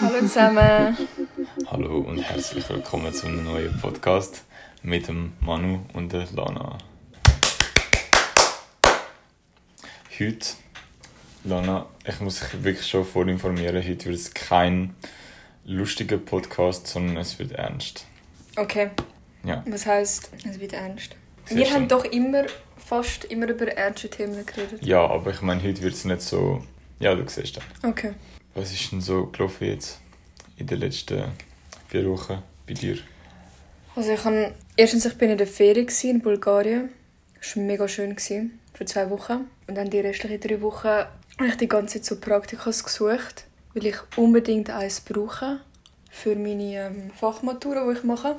Hallo zusammen. Hallo und herzlich willkommen zu einem neuen Podcast mit dem Manu und der Lana. Heute, Lana, ich muss dich wirklich schon vorinformieren, heute wird es kein lustiger Podcast, sondern es wird ernst. Okay. Ja. Was heisst, es wird ernst? Sehr Wir schön. haben doch immer, fast immer über ernste Themen geredet. Ja, aber ich meine, heute wird es nicht so. Ja, du siehst das. Okay. Was ist denn so gelaufen jetzt in den letzten vier Wochen bei dir? Also ich habe, erstens, ich bin in der Ferien in Bulgarien. Das war mega schön. Gewesen, für zwei Wochen. Und dann die restlichen drei Wochen habe ich die ganze Zeit so Praktikas gesucht, weil ich unbedingt eins brauche für meine ähm, Fachmatura, die ich mache.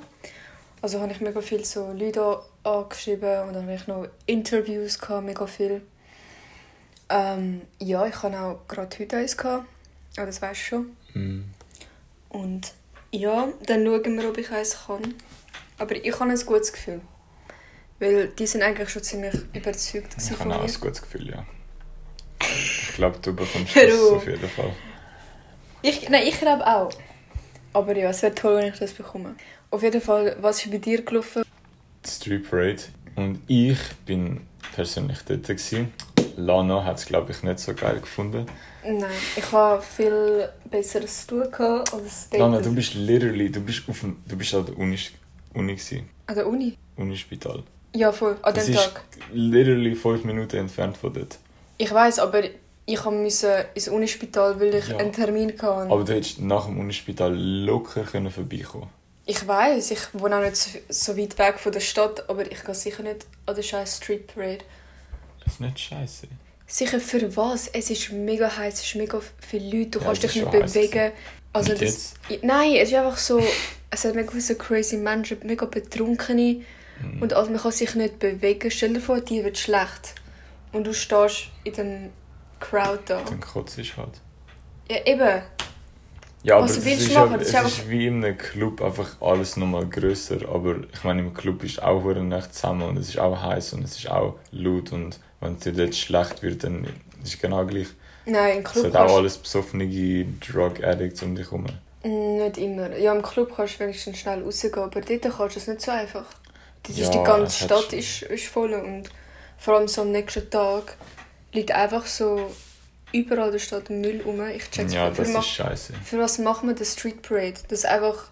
Also habe ich mega viel so Leute angeschrieben und dann habe ich noch Interviews gehabt, mega viel. Ähm, ja, ich habe auch gerade heute eins gehabt, aber das weißt du schon. Hm. Und ja, dann schauen wir, ob ich eins kann. Aber ich habe ein gutes Gefühl. Weil die sind eigentlich schon ziemlich überzeugt Ich habe auch ein gutes Gefühl, ja. Ich glaube, du bekommst das auf. auf jeden Fall. Ich, nein, ich glaube auch. Aber ja, es wäre toll, wenn ich das bekomme. Auf jeden Fall, was ist bei dir gelaufen? Street Parade. Und ich bin persönlich dort. Gewesen. Lana hat es, glaube ich, nicht so geil gefunden. Nein, ich habe viel Besseres zu tun gehabt als dort. Lana, du bist literally, du bist, auf dem, du bist an der Uni, Uni gewesen. An der Uni? Unispital. Ja, voll. An dem Tag. literally fünf Minuten entfernt von dort. Ich weiß, aber ich musste ins Unispital, weil ich Ja. einen Termin hatte. Aber du hättest nach dem Unispital locker können vorbeikommen Ich weiß, ich wohne auch nicht so, weit weg von der Stadt, aber ich gehe sicher nicht an den scheiß Street Parade. Das ist nicht scheiße. Sicher für was? Es ist mega heiß, es ist mega viele Leute, du Ja, kannst dich nicht bewegen. Also Und das, nein, es ist einfach so, es hat mega viele crazy Menschen, mega betrunkene Mhm. und also man kann sich nicht bewegen. Stell dir vor, dir wird schlecht und du stehst in dem Crowd da. Dann kotzt halt. Ja, eben. Ja, aber Was es ist, ja- Das es ist einfach- ist wie in einem Club einfach alles nochmal grösser. Aber ich meine, im Club ist auch eine Nacht zusammen und es ist auch heiß und es ist auch laut. Und wenn es dir dort schlecht wird, dann ist es genau gleich. Nein, im Es Club hat auch kannst alles besoffene Drug Addicts um dich herum. Mm, Nicht immer. Ja, im Club kannst du wenigstens schnell rausgehen, aber dort kannst du es nicht so einfach. Das ist Ja, die ganze es Stadt ist, ist voll und vor allem so am nächsten Tag liegt einfach so überall der Stadt Müll rum. Ich check's Ja, für, das ma- ist scheiße. für was macht man den Street Parade? Dass einfach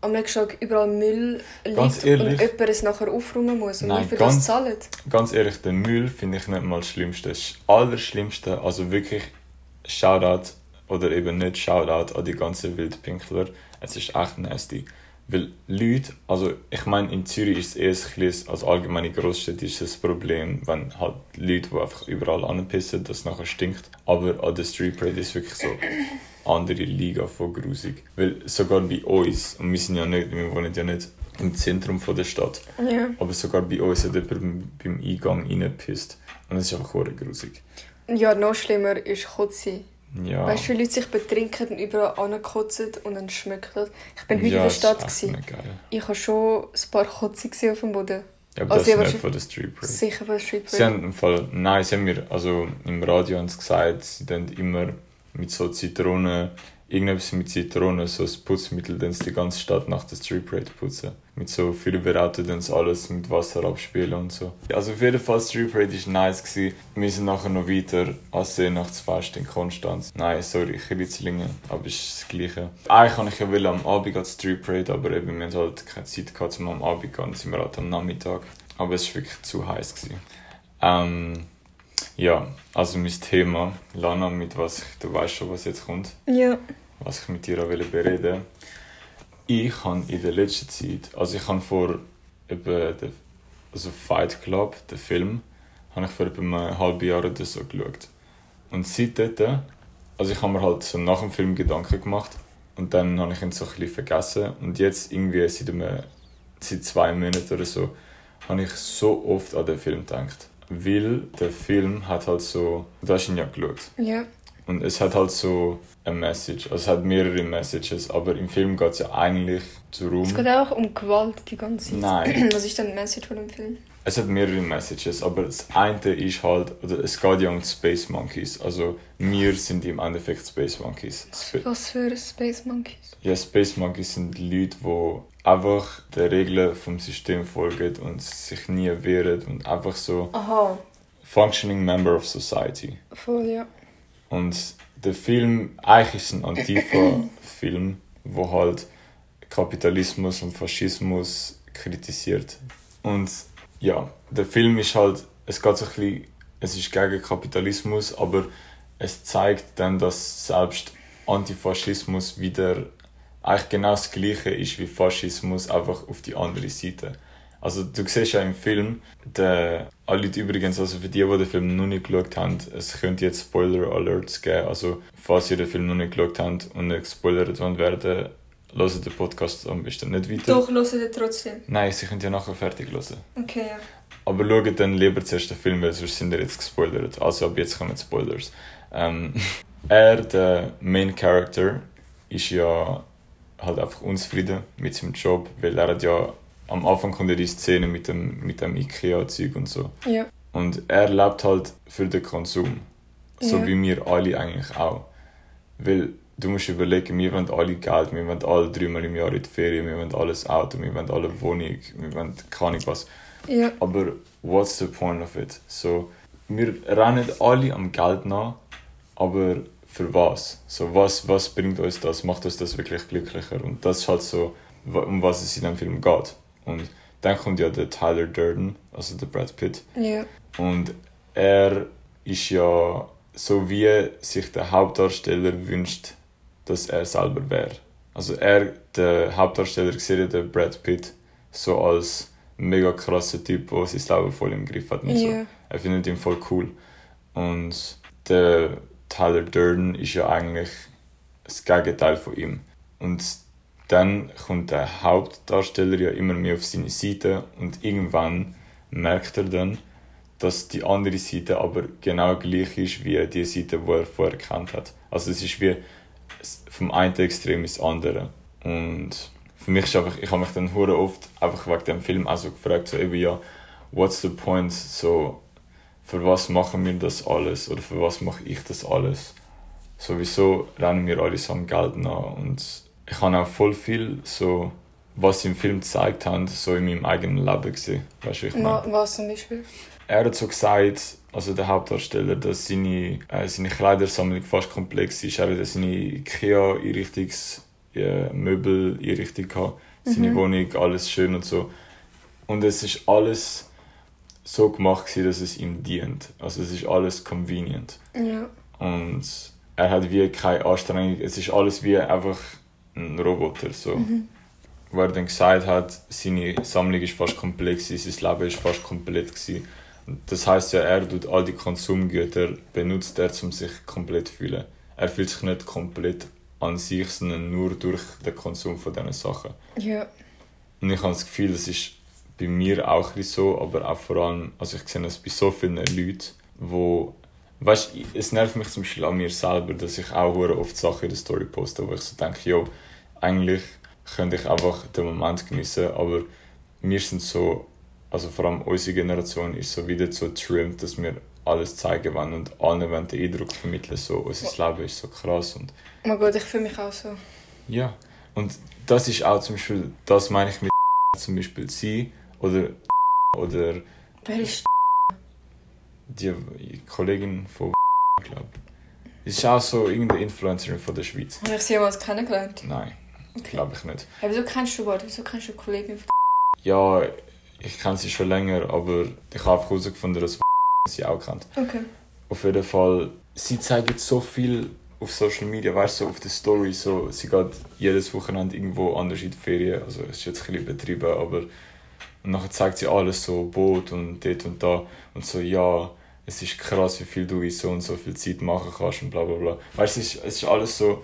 am nächsten Tag überall Müll liegt Ganz ehrlich? und jemand es nachher aufräumen muss und Nein, für ganz- das zahlen. Ganz ehrlich, den Müll finde ich nicht mal das Schlimmste. Das Allerschlimmste, also wirklich Shoutout oder eben nicht Shoutout an die ganzen Wildpinkler. Es ist echt nasty. Weil Leute, also ich meine, in Zürich ist es eher ein als allgemeine Großstadt ist ein Problem, wenn halt Leute, die einfach überall anpissen, das nachher stinkt. Aber an der Street Parade ist wirklich so andere Liga von grusig. Weil sogar bei uns, und wir sind ja nicht, wir wohnen ja nicht im Zentrum von der Stadt, Ja. aber sogar bei uns hat jemand beim Eingang reingepisst. Und es ist einfach hure grusig. ja, noch schlimmer ist Kotze. Ja. Weißt du, wie Leute sich betrinken und überall ankotzen und dann schmeckt das? Ich bin heute ja, in der Stadt. Ich habe schon ein paar Kotze auf dem Boden. Ja, aber Also, das ist nicht von der Street Parade. Sicher von der Street Sie Parade. haben im Fall, nein, sie haben mir, also im Radio haben sie gesagt, sie dann immer mit so Zitronen, irgendetwas mit Zitronen, so ein Putzmittel, dann die ganze Stadt nach der Street Parade putzen. Mit so vielen Beraten sie alles mit Wasser abspielen und so. Also auf jeden Fall, Street Parade war nice. Gewesen. Wir sind nachher noch weiter als Seenachtsfest in Konstanz. Nein, sorry, Kritzlingen, aber es ist das Gleiche. Eigentlich kann ich ja am Abend an Street Parade, aber eben, wir hatten halt keine Zeit gehabt, um am Abend zu gehen, dann sind wir halt am Nachmittag. Aber es war wirklich zu heiß. Gewesen. Ähm, ja, also mein Thema, Lana, mit was du weißt schon, was jetzt kommt, Ja. Was ich mit dir auch will bereden. Ich habe in der letzten Zeit, also ich habe vor etwa, den, also Fight Club, den Film, habe ich vor etwa einem halben Jahr oder so geschaut. Und seitdem, also ich habe mir halt so nach dem Film Gedanken gemacht und dann habe ich ihn so ein bisschen vergessen und jetzt irgendwie seit, einem, seit zwei Monaten oder so habe ich so oft an den Film gedacht. Weil der Film hat halt so, du hast ihn ja geschaut, Ja. Und es hat halt so eine Message, also es hat mehrere Messages, aber im Film geht es ja eigentlich Es darum, geht auch um Gewalt die ganze Zeit. Nein. Was ist denn die Message von dem Film? es hat mehrere Messages, aber das eine ist halt, oder es geht ja um die Space Monkeys. Also wir sind im Endeffekt Space Monkeys. Sp Was für Space Monkeys? ja, Space Monkeys sind Leute, die einfach den Regeln vom System folgen und sich nie wehren und einfach so Aha, functioning member of society. voll, ja. Und der Film, eigentlich ist ein Antifa-Film, wo halt Kapitalismus und Faschismus kritisiert. Und ja, der Film ist halt, es geht so ein bisschen, es ist gegen Kapitalismus, aber es zeigt dann, dass selbst Antifaschismus wieder eigentlich genau das gleiche ist wie Faschismus, einfach auf die andere Seite. Also du siehst ja im Film, der, alle Leute übrigens, also für die, die den Film noch nicht geschaut haben, es könnte jetzt Spoiler-Alerts geben, also falls ihr den Film noch nicht geschaut habt und nicht gespoilert wollt werden, hört den Podcast am besten nicht weiter. Doch, hören ihr trotzdem. Nein, sie können ja nachher fertig hören. Okay, ja. Aber schaut dann lieber zuerst den Film, weil sonst sind ihr jetzt gespoilert. Also ab jetzt kommen Spoilers. Ähm, er, der Main Character, ist ja halt einfach unzufrieden mit seinem Job, weil er hat ja am Anfang kommt ja die Szene mit dem, mit dem Ikea-Zeug und so. Ja. Und er lebt halt für den Konsum. So Ja. wie wir alle eigentlich auch. Weil du musst überlegen, wir wollen alle Geld, wir wollen alle dreimal im Jahr in die Ferien, wir wollen alles Auto, wir wollen alle Wohnung, wir wollen keine was. Ja. Aber what's the point of it? So, wir rennen alle am Geld nach, aber für was? So, was, was bringt uns das? Macht uns das wirklich glücklicher? Und das ist halt so, um was es in dem Film geht. Und dann kommt ja der Tyler Durden, also der Brad Pitt. Ja. Und er ist ja so wie sich der Hauptdarsteller wünscht, dass er selber wäre. Also er, der Hauptdarsteller, sieht ja den Brad Pitt so als mega krasser Typ, der sein Leben voll im Griff hat und so. Ja. Er findet ihn voll cool. Und der Tyler Durden ist ja eigentlich das Gegenteil von ihm. Und dann kommt der Hauptdarsteller ja immer mehr auf seine Seite und irgendwann merkt er dann, dass die andere Seite aber genau gleich ist wie die Seite, die er vorher kennt hat. Also es ist wie vom einen Extrem ins andere. Und für mich ist einfach, ich habe mich dann hure oft einfach wegen dem Film auch so gefragt, so eben ja, what's the point, so für was machen wir das alles oder für was mache ich das alles? Sowieso rennen wir alle so am Geld nach und ich habe auch voll viel so, was sie im Film gezeigt haben, so in meinem eigenen Leben gesehen. Weißt du, ich meine? Was zum Beispiel? Er hat so gesagt, also der Hauptdarsteller, dass seine, äh, seine Kleidersammlung fast komplex ist. Er hat seine Ikea-Einrichtungs- äh, Möbel-Einrichtung gehabt, seine Wohnung, alles schön und so. Und es ist alles so gemacht, gewesen, dass es ihm dient. Also es ist alles convenient. Ja. Und er hat wie keine Anstrengung, es ist alles wie einfach ein Roboter. So. Wo er dann gesagt hat, seine Sammlung ist fast komplex, gewesen, sein Leben ist fast komplett. Gewesen. Das heißt ja, er tut all die Konsumgüter, benutzt er, um sich komplett zu fühlen. Er fühlt sich nicht komplett an sich, sondern nur durch den Konsum von diesen Sachen. Ja. Und ich habe das Gefühl, das ist bei mir auch so, aber auch vor allem, also ich sehe das bei so vielen Leuten, wo, weißt, es nervt mich zum Beispiel an mir selber, dass ich auch oft Sachen in der Story poste, wo ich so denke, jo, eigentlich könnte ich einfach den Moment genießen, aber wir sind so, also vor allem unsere Generation ist so wieder so trimmed, dass wir alles zeigen wollen und allen wollen den Eindruck vermitteln, so, unser Leben ist so krass und Oh Gott, ich fühle mich auch so. ja, und das ist auch zum Beispiel, das meine ich mit zum Beispiel sie oder oder Wer ist die Kollegin von glaube ich. Ist auch so irgendeine Influencerin von der Schweiz. Habe ich sie jemals kennengelernt? Nein, Okay. glaube ich nicht. Ja, wieso kennst du Wort? Wieso kennst du Kollegin von Ja, ich kenne sie schon länger, aber ich habe einfach herausgefunden, dass sie auch kennt. Okay. Auf jeden Fall, sie zeigt so viel auf Social Media, weißt du, so auf der Story, so, sie geht jedes Wochenende irgendwo anders in die Ferien, also es ist jetzt ein bisschen übertrieben, aber und nachher zeigt sie alles so, Boot und dort und da und so, ja, es ist krass, wie viel du in so und so viel Zeit machen kannst und bla bla bla. Weißt du, es ist, es ist alles so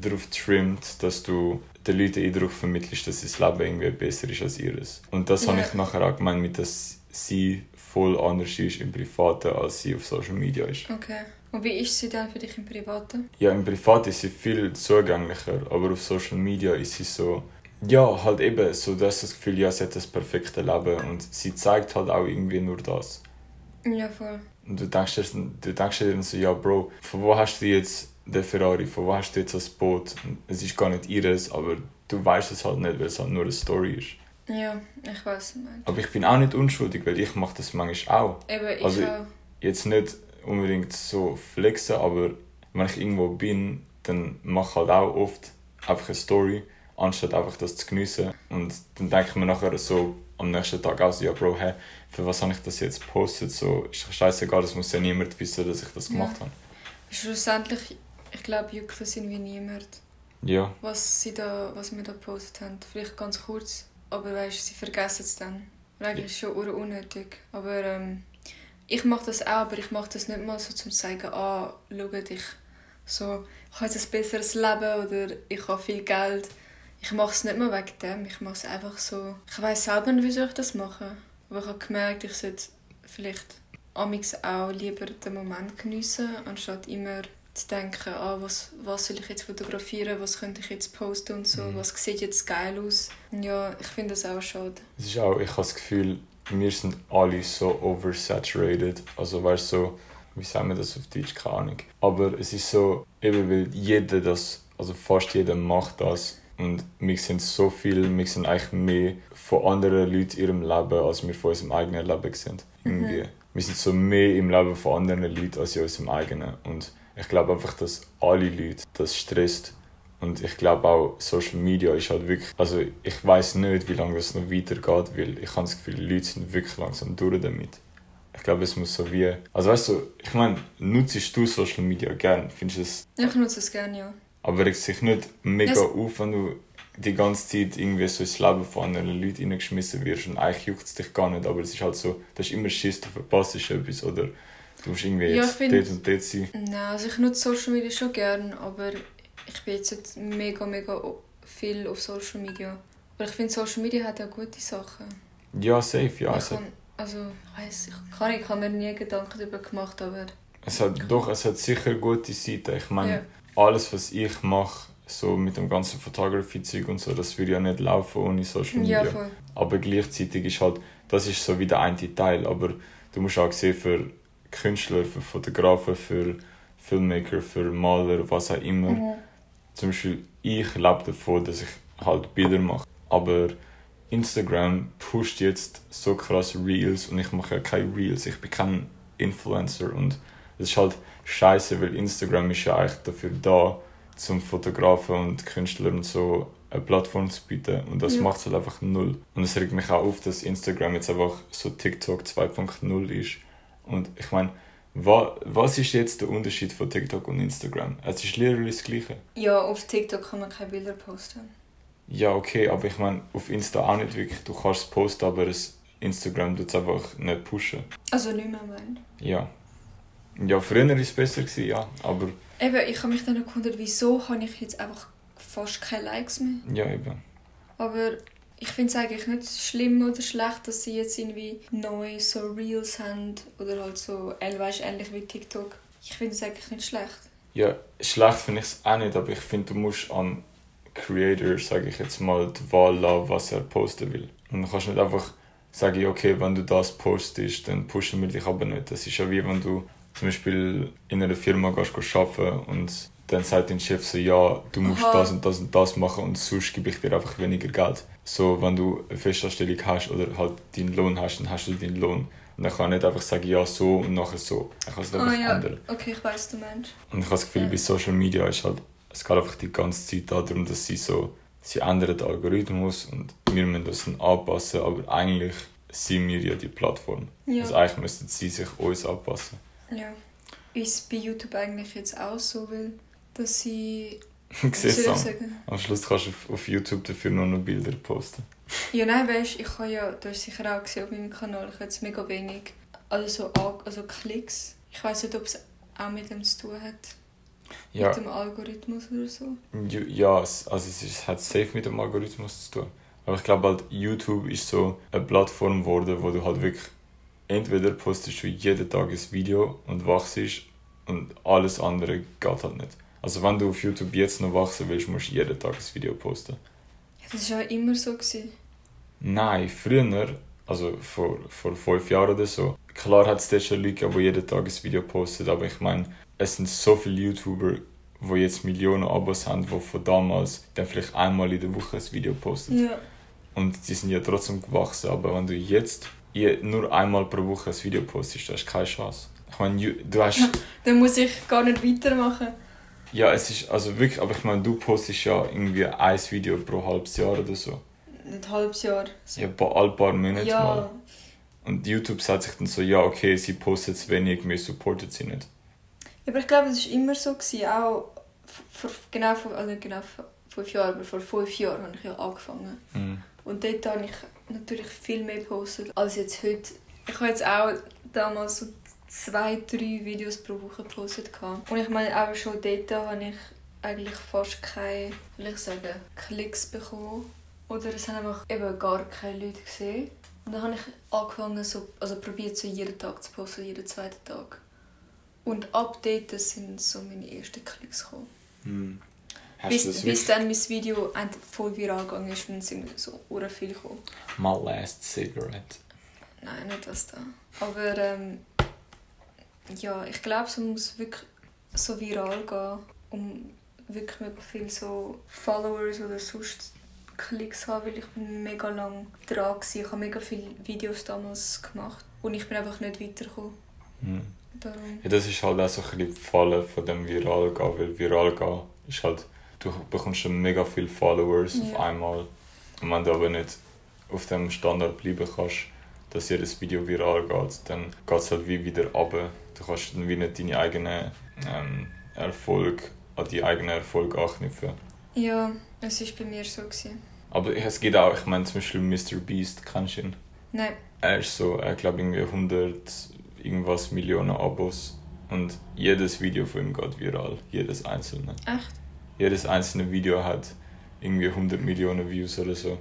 darauf trimmt, dass du den Leuten den Eindruck vermittelst, dass das Leben irgendwie besser ist als ihres. Und das habe Ja. ich nachher auch gemeint, mit dass sie voll anders ist im Privaten, als sie auf Social Media ist. Okay. Und wie ist sie dann für dich im Privaten? Ja, im Privat ist sie viel zugänglicher, aber auf Social Media ist sie so Ja, halt eben, so du hast das Gefühl, ja, sie hat das perfekte Leben und sie zeigt halt auch irgendwie nur das. Ja, voll. Und du denkst dir, du denkst dir dann so, ja, Bro, von wo hast du jetzt den Ferrari, von wo hast du jetzt das Boot? Es ist gar nicht ihres, aber du weißt es halt nicht, weil es halt nur eine Story ist. Ja, ich weiß nicht. Aber ich bin auch nicht unschuldig, weil ich mache das manchmal auch. Eben, ich Also, auch. Jetzt nicht unbedingt so flexen, aber wenn ich irgendwo bin, dann mache ich halt auch oft einfach eine Story, anstatt einfach das zu geniessen. Und dann denke ich mir nachher so am nächsten Tag auch so, ja Bro, hä, für was habe ich das jetzt gepostet? So, ist scheißegal, das muss ja niemand wissen, dass ich das Ja. gemacht habe. Schlussendlich, ich glaube, juckt das irgendwie niemand, Ja, was, sie da, was wir da gepostet haben. Vielleicht ganz kurz, aber weißt, sie vergessen es dann. Eigentlich ist es schon unnötig. Aber ähm, ich mache das auch, aber ich mache das nicht mal so zum sagen, ah, schau dich, so, ich habe jetzt ein besseres Leben oder ich habe viel Geld. Ich mache es nicht mal wegen dem, ich mache es einfach so. Ich weiß selber nicht, wieso ich das mache. Aber ich habe gemerkt, ich sollte vielleicht amix auch lieber den Moment geniessen, anstatt immer zu denken, ah, was, was soll ich jetzt fotografieren, was könnte ich jetzt posten und so, Mhm. was sieht jetzt geil aus. Ja, ich finde das auch schade. es ist auch, ich habe das Gefühl, wir sind alle so oversaturated. Also weißt du, so, wie sagen wir das auf Deutsch, keine Ahnung. Aber es ist so, eben weil jeder das, also fast jeder macht das. Und wir sind so viel, wir sind eigentlich mehr von anderen Leuten ihrem Leben, als wir von unserem eigenen Leben sind. Irgendwie. Wir sind so mehr im Leben von anderen Leuten als in unserem eigenen. Und ich glaube einfach, dass alle Leute das stresst. Und ich glaube auch, Social Media ist halt wirklich. Also, ich weiß nicht, wie lange das noch weitergeht, weil ich habe das Gefühl, die Leute sind wirklich langsam durch damit. Ich glaube, es muss so wie. Also, weißt du, ich meine, nutzt du Social Media gern? Findest du es. Ich nutze es gerne, ja. Aber regt sich nicht mega Das- auf, wenn du die ganze Zeit irgendwie so ins Leben von anderen Leuten reingeschmissen wirst und eigentlich juckt es dich gar nicht, aber es ist halt so, das ist immer Schiss, du verpasst etwas oder du musst irgendwie Ja, jetzt dort und dort sein. Nein, also ich nutze Social Media schon gerne, aber ich bin jetzt nicht mega, mega viel auf Social Media. Aber ich finde, Social Media hat auch gute Sachen. Ja, safe, ja. ich Es kann, also, ich weiß ich kann, ich habe mir nie Gedanken darüber gemacht, aber es hat doch, es hat sicher gute Seiten. Ich meine, ja. Alles, was ich mache, so mit dem ganzen Photography-Zeug und so, das würde ja nicht laufen ohne Social Media. Ja, voll. Aber gleichzeitig ist halt, das ist so wie der eine Teil, aber du musst auch sehen, für Künstler, für Fotografen, für Filmmaker, für Maler, was auch immer. Mhm. Zum Beispiel, ich lebe davon, dass ich halt Bilder mache. Aber Instagram pusht jetzt so krass Reels und ich mache ja keine Reels, ich bin kein Influencer und das ist halt scheiße, weil Instagram ist ja eigentlich dafür da, zum Fotografen und Künstler und so eine Plattform zu bieten und das Ja. macht es halt einfach null. Und es regt mich auch auf, dass Instagram jetzt einfach so TikTok 2.0 ist. Und ich meine, wa was ist jetzt der Unterschied von TikTok und Instagram? Es ist literally das Gleiche. ja, auf TikTok kann man keine Bilder posten. Ja, okay, aber ich meine, auf Insta auch nicht wirklich. Du kannst es posten, aber es Instagram tut es einfach nicht pushen. Also nicht mehr, mein. Ja. Ja, früher war es besser, gewesen, ja. Aber Eben, ich habe mich dann gewundert, wieso habe ich jetzt einfach fast keine Likes mehr. ja, eben. Aber ich finde es eigentlich nicht schlimm oder schlecht, dass sie jetzt irgendwie neu so Reels haben oder halt so, äh, weißt, ähnlich wie TikTok. Ich finde es eigentlich nicht schlecht. Ja, schlecht finde ich es auch nicht, aber ich finde, du musst am Creator, sage ich jetzt mal, die Wahl lassen, was er posten will. Und du kannst nicht einfach sagen, okay, wenn du das postest, dann pushen wir dich aber nicht. Das ist ja wie wenn du zum Beispiel in einer Firma gehst, gehst arbeiten und dann sagt dein Chef so, ja, du musst Aha. das und das und das machen und sonst gebe ich dir einfach weniger Geld. So, wenn du eine Festanstellung hast oder halt deinen Lohn hast, dann hast du deinen Lohn. Und dann kann er nicht einfach sagen, ja, so und nachher so. Er kann es einfach Ah ja, ändern. okay, ich weiß, du meinst. Und ich habe das Gefühl, Ja. bei Social Media ist halt, es geht einfach die ganze Zeit darum, dass sie so, sie ändern den Algorithmus und wir müssen das dann anpassen, aber eigentlich sind wir ja die Plattform. Ja. Also eigentlich müssten sie sich uns anpassen. Ja. Ist bei YouTube eigentlich jetzt auch so, weil dass sie... Du wie siehst ich am, am Schluss kannst du auf, auf YouTube dafür nur noch Bilder posten. Ja, nein, weißt ich habe ja, du hast sicher auch gesehen auf meinem Kanal, ich habe jetzt mega wenig, also so Al- also Klicks. Ich weiß nicht, ob es auch mit dem zu tun hat, Ja, mit dem Algorithmus oder so. ja es, also es, ist, es hat safe mit dem Algorithmus zu tun. Aber ich glaube halt, YouTube ist so eine Plattform geworden, wo du halt wirklich entweder postest du jeden Tag ein Video und wachst und alles andere geht halt nicht. Also wenn du auf YouTube jetzt noch wachsen willst, musst du jeden Tag ein Video posten. Das war ja immer so. Gewesen. Nein, früher, also vor, vor fünf Jahren oder so, klar hat es schon Leute die jeden Tag ein Video posten, aber ich meine, es sind so viele YouTuber, die jetzt Millionen Abos haben, die von damals dann vielleicht einmal in der Woche ein Video posten. Ja. Und die sind ja trotzdem gewachsen, aber wenn du jetzt nur einmal pro Woche ein Video postest, hast du keine Chance. Ich meine, du hast... Dann muss ich gar nicht weitermachen. Ja, es ist also wirklich, aber ich meine, du postest ja irgendwie ein Video pro halbes Jahr oder so. Nicht ein halbes Jahr. So. Ja, pa- alle paar Monate ja. mal. Und YouTube sagt sich dann so, ja, okay, sie postet zu wenig, wir supportet sie nicht. Aber ich glaube, das war immer so. Gewesen, auch vor, genau, vor, also genau vor fünf Jahren, aber vor fünf Jahren habe ich ja angefangen. Mhm. Und dort habe ich natürlich viel mehr gepostet als jetzt heute. Ich habe jetzt auch damals so zwei, drei Videos pro Woche gepostet. Und ich meine, auch schon dort habe ich eigentlich fast keine, wie soll ich sagen, Klicks bekommen. Oder es haben einfach eben gar keine Leute gesehen. Und dann habe ich angefangen, so, also probiert so jeden Tag zu posten, jeden zweiten Tag. Und ab dort sind so meine ersten Klicks gekommen. Mhm. Hast Bis, bis dann mein Video voll viral gegangen ist und sind so ur viel gekommen. My last cigarette. Nein, nicht das da. Aber ähm, ja, ich glaube, es muss wirklich so viral gehen, um wirklich mega viel so Followers oder sonst Klicks haben, weil ich bin mega lang dran war. Ich habe mega viele Videos damals gemacht und ich bin einfach nicht weitergekommen. Darum. Ja, das ist halt auch so ein bisschen die Falle von dem Viral gehen, weil Viral gehen ist halt, du bekommst schon mega viele Followers auf Ja. einmal. Und wenn du aber nicht auf dem Standard bleiben kannst, dass jedes Video viral geht, dann geht es halt wie wieder runter. Du kannst dann wie nicht deine eigenen ähm, Erfolg an die eigenen Erfolg anknüpfen. Ja, es war bei mir so. Gewesen. Aber es geht auch, ich meine zum Beispiel Mr. Beast, kennst du ihn? Nein, Er ist so, er glaube irgendwie 100 irgendwas Millionen Abos und jedes Video von ihm geht viral, jedes einzelne. echt? Jedes einzelne Video hat irgendwie 100 Millionen Views oder so.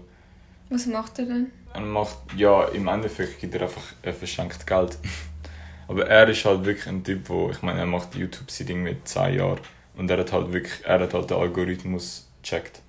Was macht er denn? Er macht, ja, im Endeffekt gibt er einfach, er verschenkt Geld. Aber er ist halt wirklich ein Typ, wo, ich meine, er macht YouTube seit irgendwie 10 Jahren und er hat halt wirklich, er hat halt den Algorithmus gecheckt.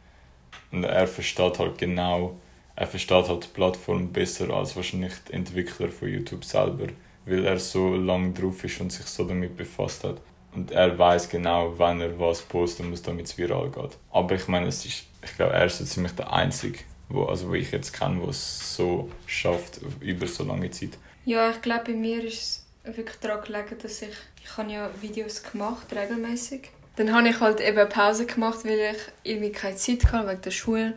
Und er versteht halt genau, er versteht halt die Plattform besser als wahrscheinlich die Entwickler von YouTube selber, weil er so lange drauf ist und sich so damit befasst hat. Und er weiß genau, wann er was posten muss, damit es viral geht. Aber ich meine, es ist, ich glaube, er ist so ziemlich der Einzige, wo, also wo ich jetzt kenne, der es so schafft über so lange Zeit. Ja, ich glaube, bei mir ist es wirklich daran gelegen, dass ich, ich habe ja Videos gemacht, regelmäßig. Dann habe ich halt eben Pause gemacht, weil ich irgendwie keine Zeit hatte wegen der Schule.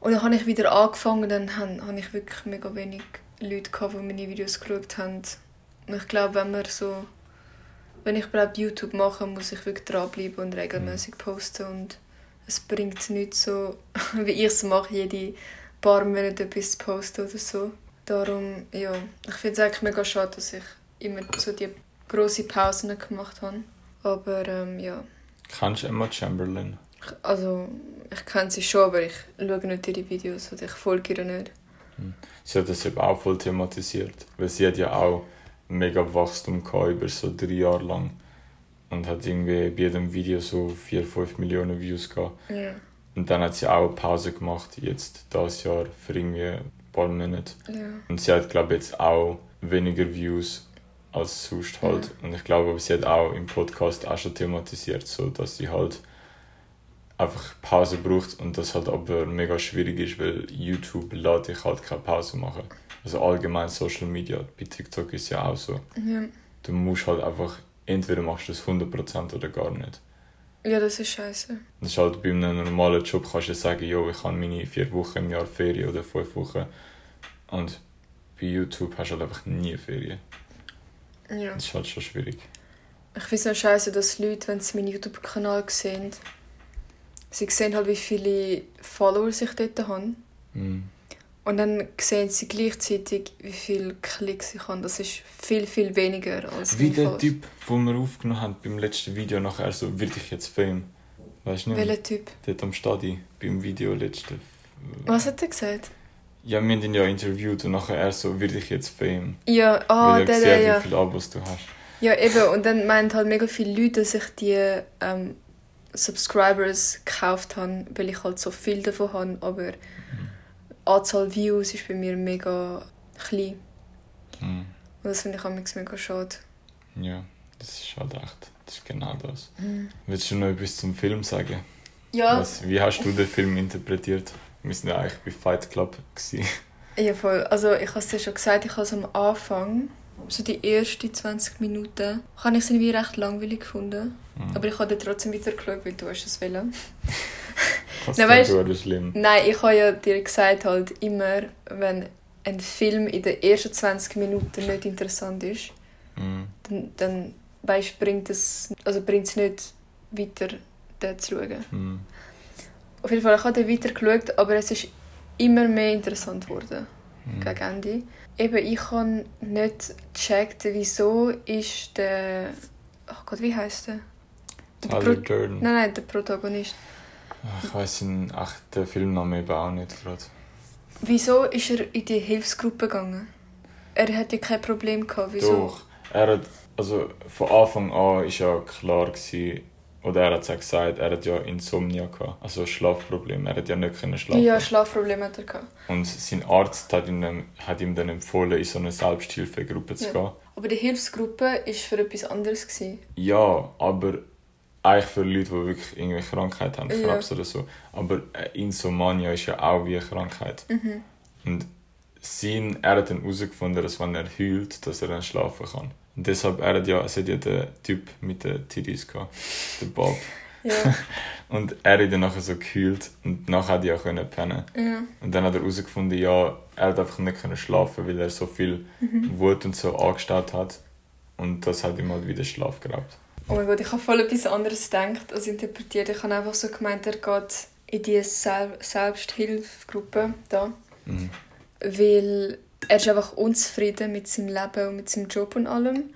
Und dann habe ich wieder angefangen, dann habe, ich wirklich mega wenig Leute gehabt, die meine Videos geschaut haben. Und ich glaube, wenn man so, wenn ich überhaupt YouTube mache, muss ich wirklich dranbleiben und regelmäßig posten und es bringt nichts so, wie ich es mache, jede paar Monate etwas zu posten oder so. Darum, ja, ich finde es eigentlich mega schade, dass ich immer so die grosse Pausen gemacht habe. Aber ähm, ja, Kennst du Emma Chamberlain? ich, also ich kenne sie schon, aber ich schaue nicht ihre Videos oder ich folge ihr nicht. Sie hat das eben auch voll thematisiert, weil sie hat ja auch mega Wachstum gehabt über so drei Jahre lang und hat irgendwie bei jedem Video so 4, 5 Millionen Views gehabt. Ja, Und dann hat sie auch eine Pause gemacht, jetzt das Jahr, für irgendwie ein paar Monate. ja. Und sie hat, glaube ich, jetzt auch weniger Views als sonst halt. Und ich glaube, sie hat auch im Podcast auch schon thematisiert, so dass sie halt einfach Pause braucht und das halt aber mega schwierig ist, weil YouTube lässt dich halt keine Pause machen. Also allgemein Social Media, bei TikTok ist ja auch so. ja. Du musst halt einfach, entweder machst du es 100% oder gar nicht. Ja, das ist scheiße. Das ist halt bei einem normalen Job kannst du ja sagen, jo, ich habe meine vier Wochen im Jahr Ferien oder fünf Wochen. Und bei YouTube hast du halt einfach nie Ferien. Ja. Das ist halt schon schwierig. Ich finde es auch scheiße, dass Leute, wenn sie meinen YouTube-Kanal sehen, sie sehen halt, wie viele Follower ich dort habe. Mhm. Und dann sehen sie gleichzeitig, wie viele Klicks ich habe. Das ist viel, viel weniger als Wie der. Typ, den wir aufgenommen haben beim letzten Video, nachher so, will ich jetzt Fame. Weißt du nicht? Welcher Typ? Dort am Stadi, beim Video letzte. Was hat er gesagt? Ja, wir haben ihn ja interviewt und nachher er so, will ich jetzt Fame. Ja, ah, weil er der, der, hat, wie ja. viele Abos du hast. Ja, eben. Und dann meinen halt mega viele Leute, dass ich die ähm, Subscribers gekauft habe, weil ich halt so viel davon habe, aber die Anzahl Views ist bei mir mega klein. Mhm. Und das finde ich auch mega schade. Ja, das ist halt echt. Das ist genau das. Mhm. Willst du noch etwas zum Film sagen? Ja, Was, wie hast du den Film interpretiert? Wir sind ja eigentlich bei Fight Club. Gewesen. ja voll. Also ich habe es ja schon gesagt, ich habe es am Anfang, so die ersten 20 Minuten, habe ich es irgendwie recht langweilig gefunden. Mhm. Aber ich habe trotzdem weitergeschaut, weil du hast es wollen. Das ist weißt- weißt, schlimm. Nein, ich habe ja dir gesagt, halt immer, wenn ein Film in den ersten 20 Minuten nicht interessant ist, Mhm. dann, dann weißt, bringt es also bringt es nicht weiter, den zu schauen. Mhm. Auf jeden Fall, ich habe den weiter geschaut, aber es ist immer mehr interessant geworden Mhm. gegen Ende. Eben, ich habe nicht gecheckt, wieso ist der... Ach Gott, wie heißt der? Der Tyler Pro- Durden. Nein, nein, der Protagonist. Ich weiß den echten Filmnamen eben auch nicht gerade. Wieso ist er in die Hilfsgruppe gegangen? Er hatte ja kein Problem gehabt. Wieso? Doch. Er hat, also von Anfang an ist ja klar gewesen, oder er hat es auch gesagt, er hat ja Insomnia gehabt, also Schlafprobleme. Er hat ja nicht können schlafen. Ja, Schlafprobleme hat er gehabt. Und sein Arzt hat ihm, dann- hat ihm dann empfohlen, in so eine Selbsthilfegruppe zu Ja. gehen. Aber die Hilfsgruppe war für etwas anderes. Gewesen. Ja, aber eigentlich für Leute, die wirklich irgendwie Krankheit haben, Ja. Krebs oder so. Aber äh, Insomnia ist ja auch wie eine Krankheit. Mhm. Und sein, er hat dann herausgefunden, dass wenn er heult, dass er dann schlafen kann. Und deshalb, er hat ja, es hat ja den Typ mit den Titties gehabt, der Bob. Ja, Und er hat dann nachher so geheult und nachher hat er ja können pennen. ja. Und dann hat er herausgefunden, ja, er hat einfach nicht können schlafen, weil er so viel Mhm. Wut und so angestaut hat. Und das hat ihm halt wieder Schlaf geraubt. Oh mein Gott, ich habe voll etwas anderes gedacht als interpretiert. Ich habe einfach so gemeint, er geht in die Sel Selbsthilfegruppe da, Mhm. weil er ist einfach unzufrieden mit seinem Leben und mit seinem Job und allem.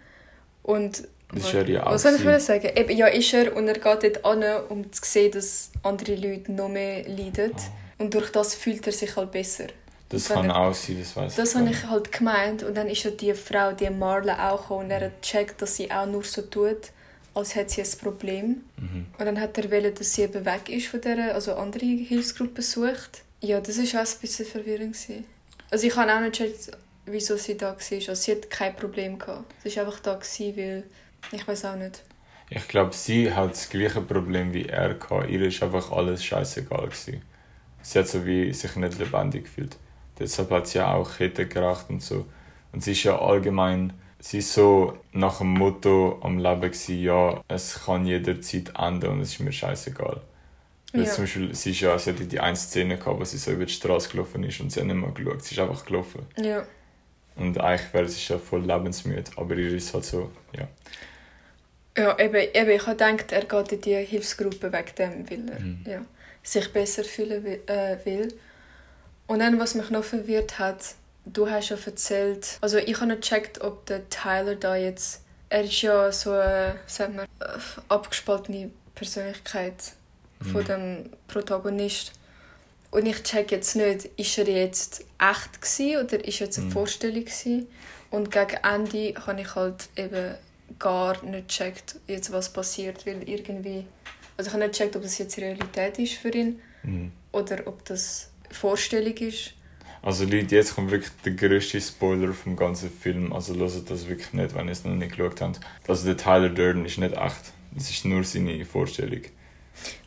Und Das ist er ja auch was soll ich sagen? Eben, ja, ist er und er geht dort an, um zu sehen, dass andere Leute noch mehr leiden. Und durch das fühlt er sich halt besser. Das kann er- auch sein, das weiß Das gar habe ich halt gemeint. Und dann ist ja die Frau, die Marla, auch gekommen und er hat gecheckt, dass sie auch nur so tut, als hätte sie ein Problem. Mhm. Und dann hat er wollen, dass sie eben weg ist von dieser, also andere Hilfsgruppe sucht. Ja, das war auch ein bisschen verwirrend. Gewesen. Also ich habe auch nicht gecheckt, wieso sie da war. Also sie hat kein Problem gehabt. Sie war einfach da, gewesen, weil... Ich weiß auch nicht. Ich glaube, sie hat das gleiche Problem wie er gehabt. Ihr ist einfach alles scheißegal gewesen. Sie hat so wie sich nicht lebendig gefühlt. Deshalb hat sie auch Ketten geraucht und so. Und sie ist ja allgemein, sie ist so nach dem Motto am Leben gewesen, ja, es kann jederzeit enden und es ist mir scheißegal. Ja. zum Beispiel, sie, ist ja, sie hatte die eine Szene gehabt, wo sie so über die Straße gelaufen ist und sie hat nicht mehr geschaut. Sie ist einfach gelaufen. Ja. Und eigentlich wäre sie ja voll lebensmüde, aber ihr ist halt so, ja. Ja, eben, eben ich habe gedacht, er geht in die Hilfsgruppe wegen dem, weil er Mhm. ja, sich besser fühlen äh, will. Und dann, was mich noch verwirrt hat, du hast ja erzählt, also ich habe nicht gecheckt, ob der Tyler da jetzt, er ist ja so eine, sagen wir, äh, abgespaltene Persönlichkeit von Mhm. dem Protagonist. Und ich check jetzt nicht, ist er jetzt echt gewesen oder ist jetzt eine Mhm. Vorstellung gewesen? Und gegen Ende habe ich halt eben gar nicht gecheckt, jetzt was passiert, weil irgendwie, also ich habe nicht gecheckt, ob das jetzt Realität ist für ihn Mhm. oder ob das Vorstellung ist. Also Leute, jetzt kommt wirklich der grösste Spoiler vom ganzen Film. Also hört das wirklich nicht, wenn ihr es noch nicht geschaut habt. Also der Tyler Durden ist nicht echt. Es ist nur seine Vorstellung.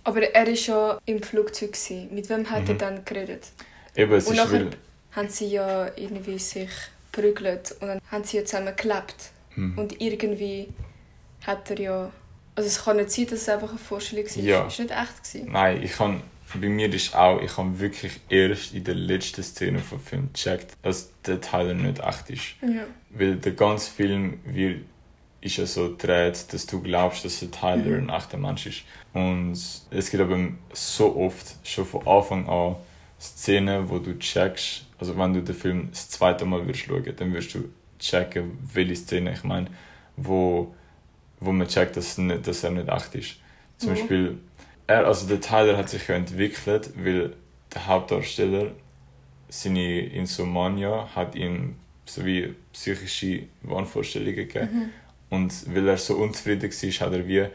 Aber er ist ja im Flugzeug. Mit wem hat er Mhm. dann geredet? Eben, es Und ist nachher haben sie ja irgendwie sich prügelt und dann haben sie ja zusammen gelebt. Hm. Und irgendwie hat er ja. Also es kann nicht sein, dass es einfach eine Vorstellung war. Ja. Es war nicht echt. Gewesen. Nein, ich kann... Bei mir ist auch, ich habe wirklich erst in der letzten Szene vom Film gecheckt, dass der Tyler nicht echt ist. Ja. Weil der ganze Film wird, ist ja so gedreht, dass du glaubst, dass der Tyler Mhm. ein echter Mensch ist. Und es gibt aber so oft, schon von Anfang an, Szenen, wo du checkst, also wenn du den Film das zweite Mal wirst schauen, dann wirst du checken, welche Szene ich meine, wo, wo man checkt, dass, nicht, dass er nicht echt ist. Zum Mhm. Beispiel, er, also der Tyler hat sich ja entwickelt, weil der Hauptdarsteller seine Insomnia hat ihm so wie psychische Wahnvorstellungen gegeben. Mhm. Und weil er so unzufrieden war, hat er wie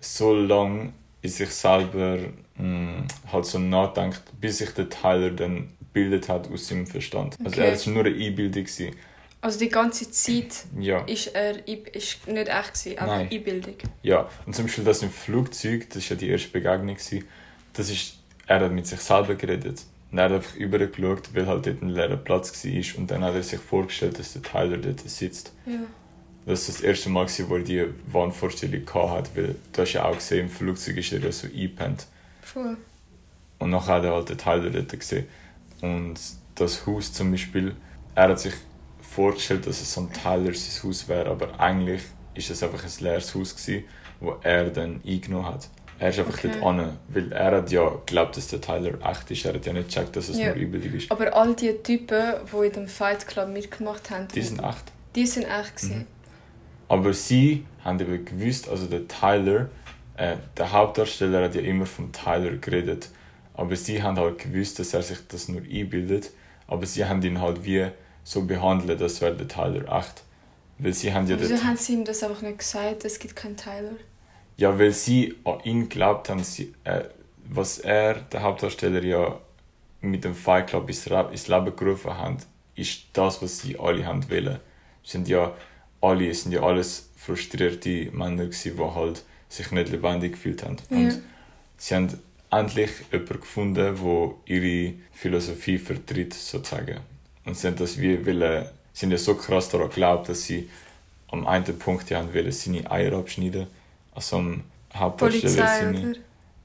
so lange in sich selber mh, halt so nachdenkt, bis sich der Tyler dann gebildet hat aus seinem Verstand. Also Okay. er war nur eine Einbildung. Gewesen. Also die ganze Zeit Ja. ist er ist nicht echt gewesen, einfach Nein. Einbildung. Ja, und zum Beispiel das im Flugzeug, das war ja die erste Begegnung, gewesen, das ist, er hat mit sich selber geredet. Und er hat einfach übergeschaut, weil halt dort ein leerer Platz war und dann hat er sich vorgestellt, dass der Tyler dort sitzt. Ja. Das war das erste Mal, gewesen, wo er diese Wahnvorstellung hatte, weil du hast ja auch gesehen, im Flugzeug ist er ja so eingepennt. Voll. Und nachher hat er halt den Tyler dort gesehen. Und das Haus zum Beispiel, er hat sich vorgestellt, dass es so ein Tyler sein Haus wäre, aber eigentlich ist es einfach ein leeres Haus gewesen, wo er dann eingenommen hat. Er ist einfach Okay. dort an, weil er hat ja geglaubt, dass der Tyler echt ist. Er hat ja nicht gecheckt, dass es Ja. nur Einbildung ist. Aber all die Typen, die in dem Fight Club mitgemacht haben, Die sind echt. die sind echt gewesen. Mhm. Aber sie haben eben gewusst, also der Tyler, äh, der Hauptdarsteller hat ja immer vom Tyler geredet, aber sie haben halt gewusst, dass er sich das nur einbildet, aber sie haben ihn halt wie so behandelt, als wäre der Tyler echt. Weil sie haben ja Wieso haben sie ihm das einfach nicht gesagt, es gibt keinen Tyler? ja, weil sie an ihn glaubt haben, sie, äh, was er, der Hauptdarsteller, ja mit dem Fight Club ins, ins Leben gerufen hat, ist das, was sie alle haben wollen. Es sind ja alle, es sind ja alles frustrierte Männer gewesen, die halt sich nicht lebendig gefühlt haben. Ja. Und sie haben endlich jemanden gefunden, der ihre Philosophie vertritt, sozusagen. Und haben das wie wollen, sie haben ja so krass daran geglaubt, dass sie am einen Punkt ja wollen, seine Eier abschneiden. Also am Hauptdarsteller Polizei, seine... oder?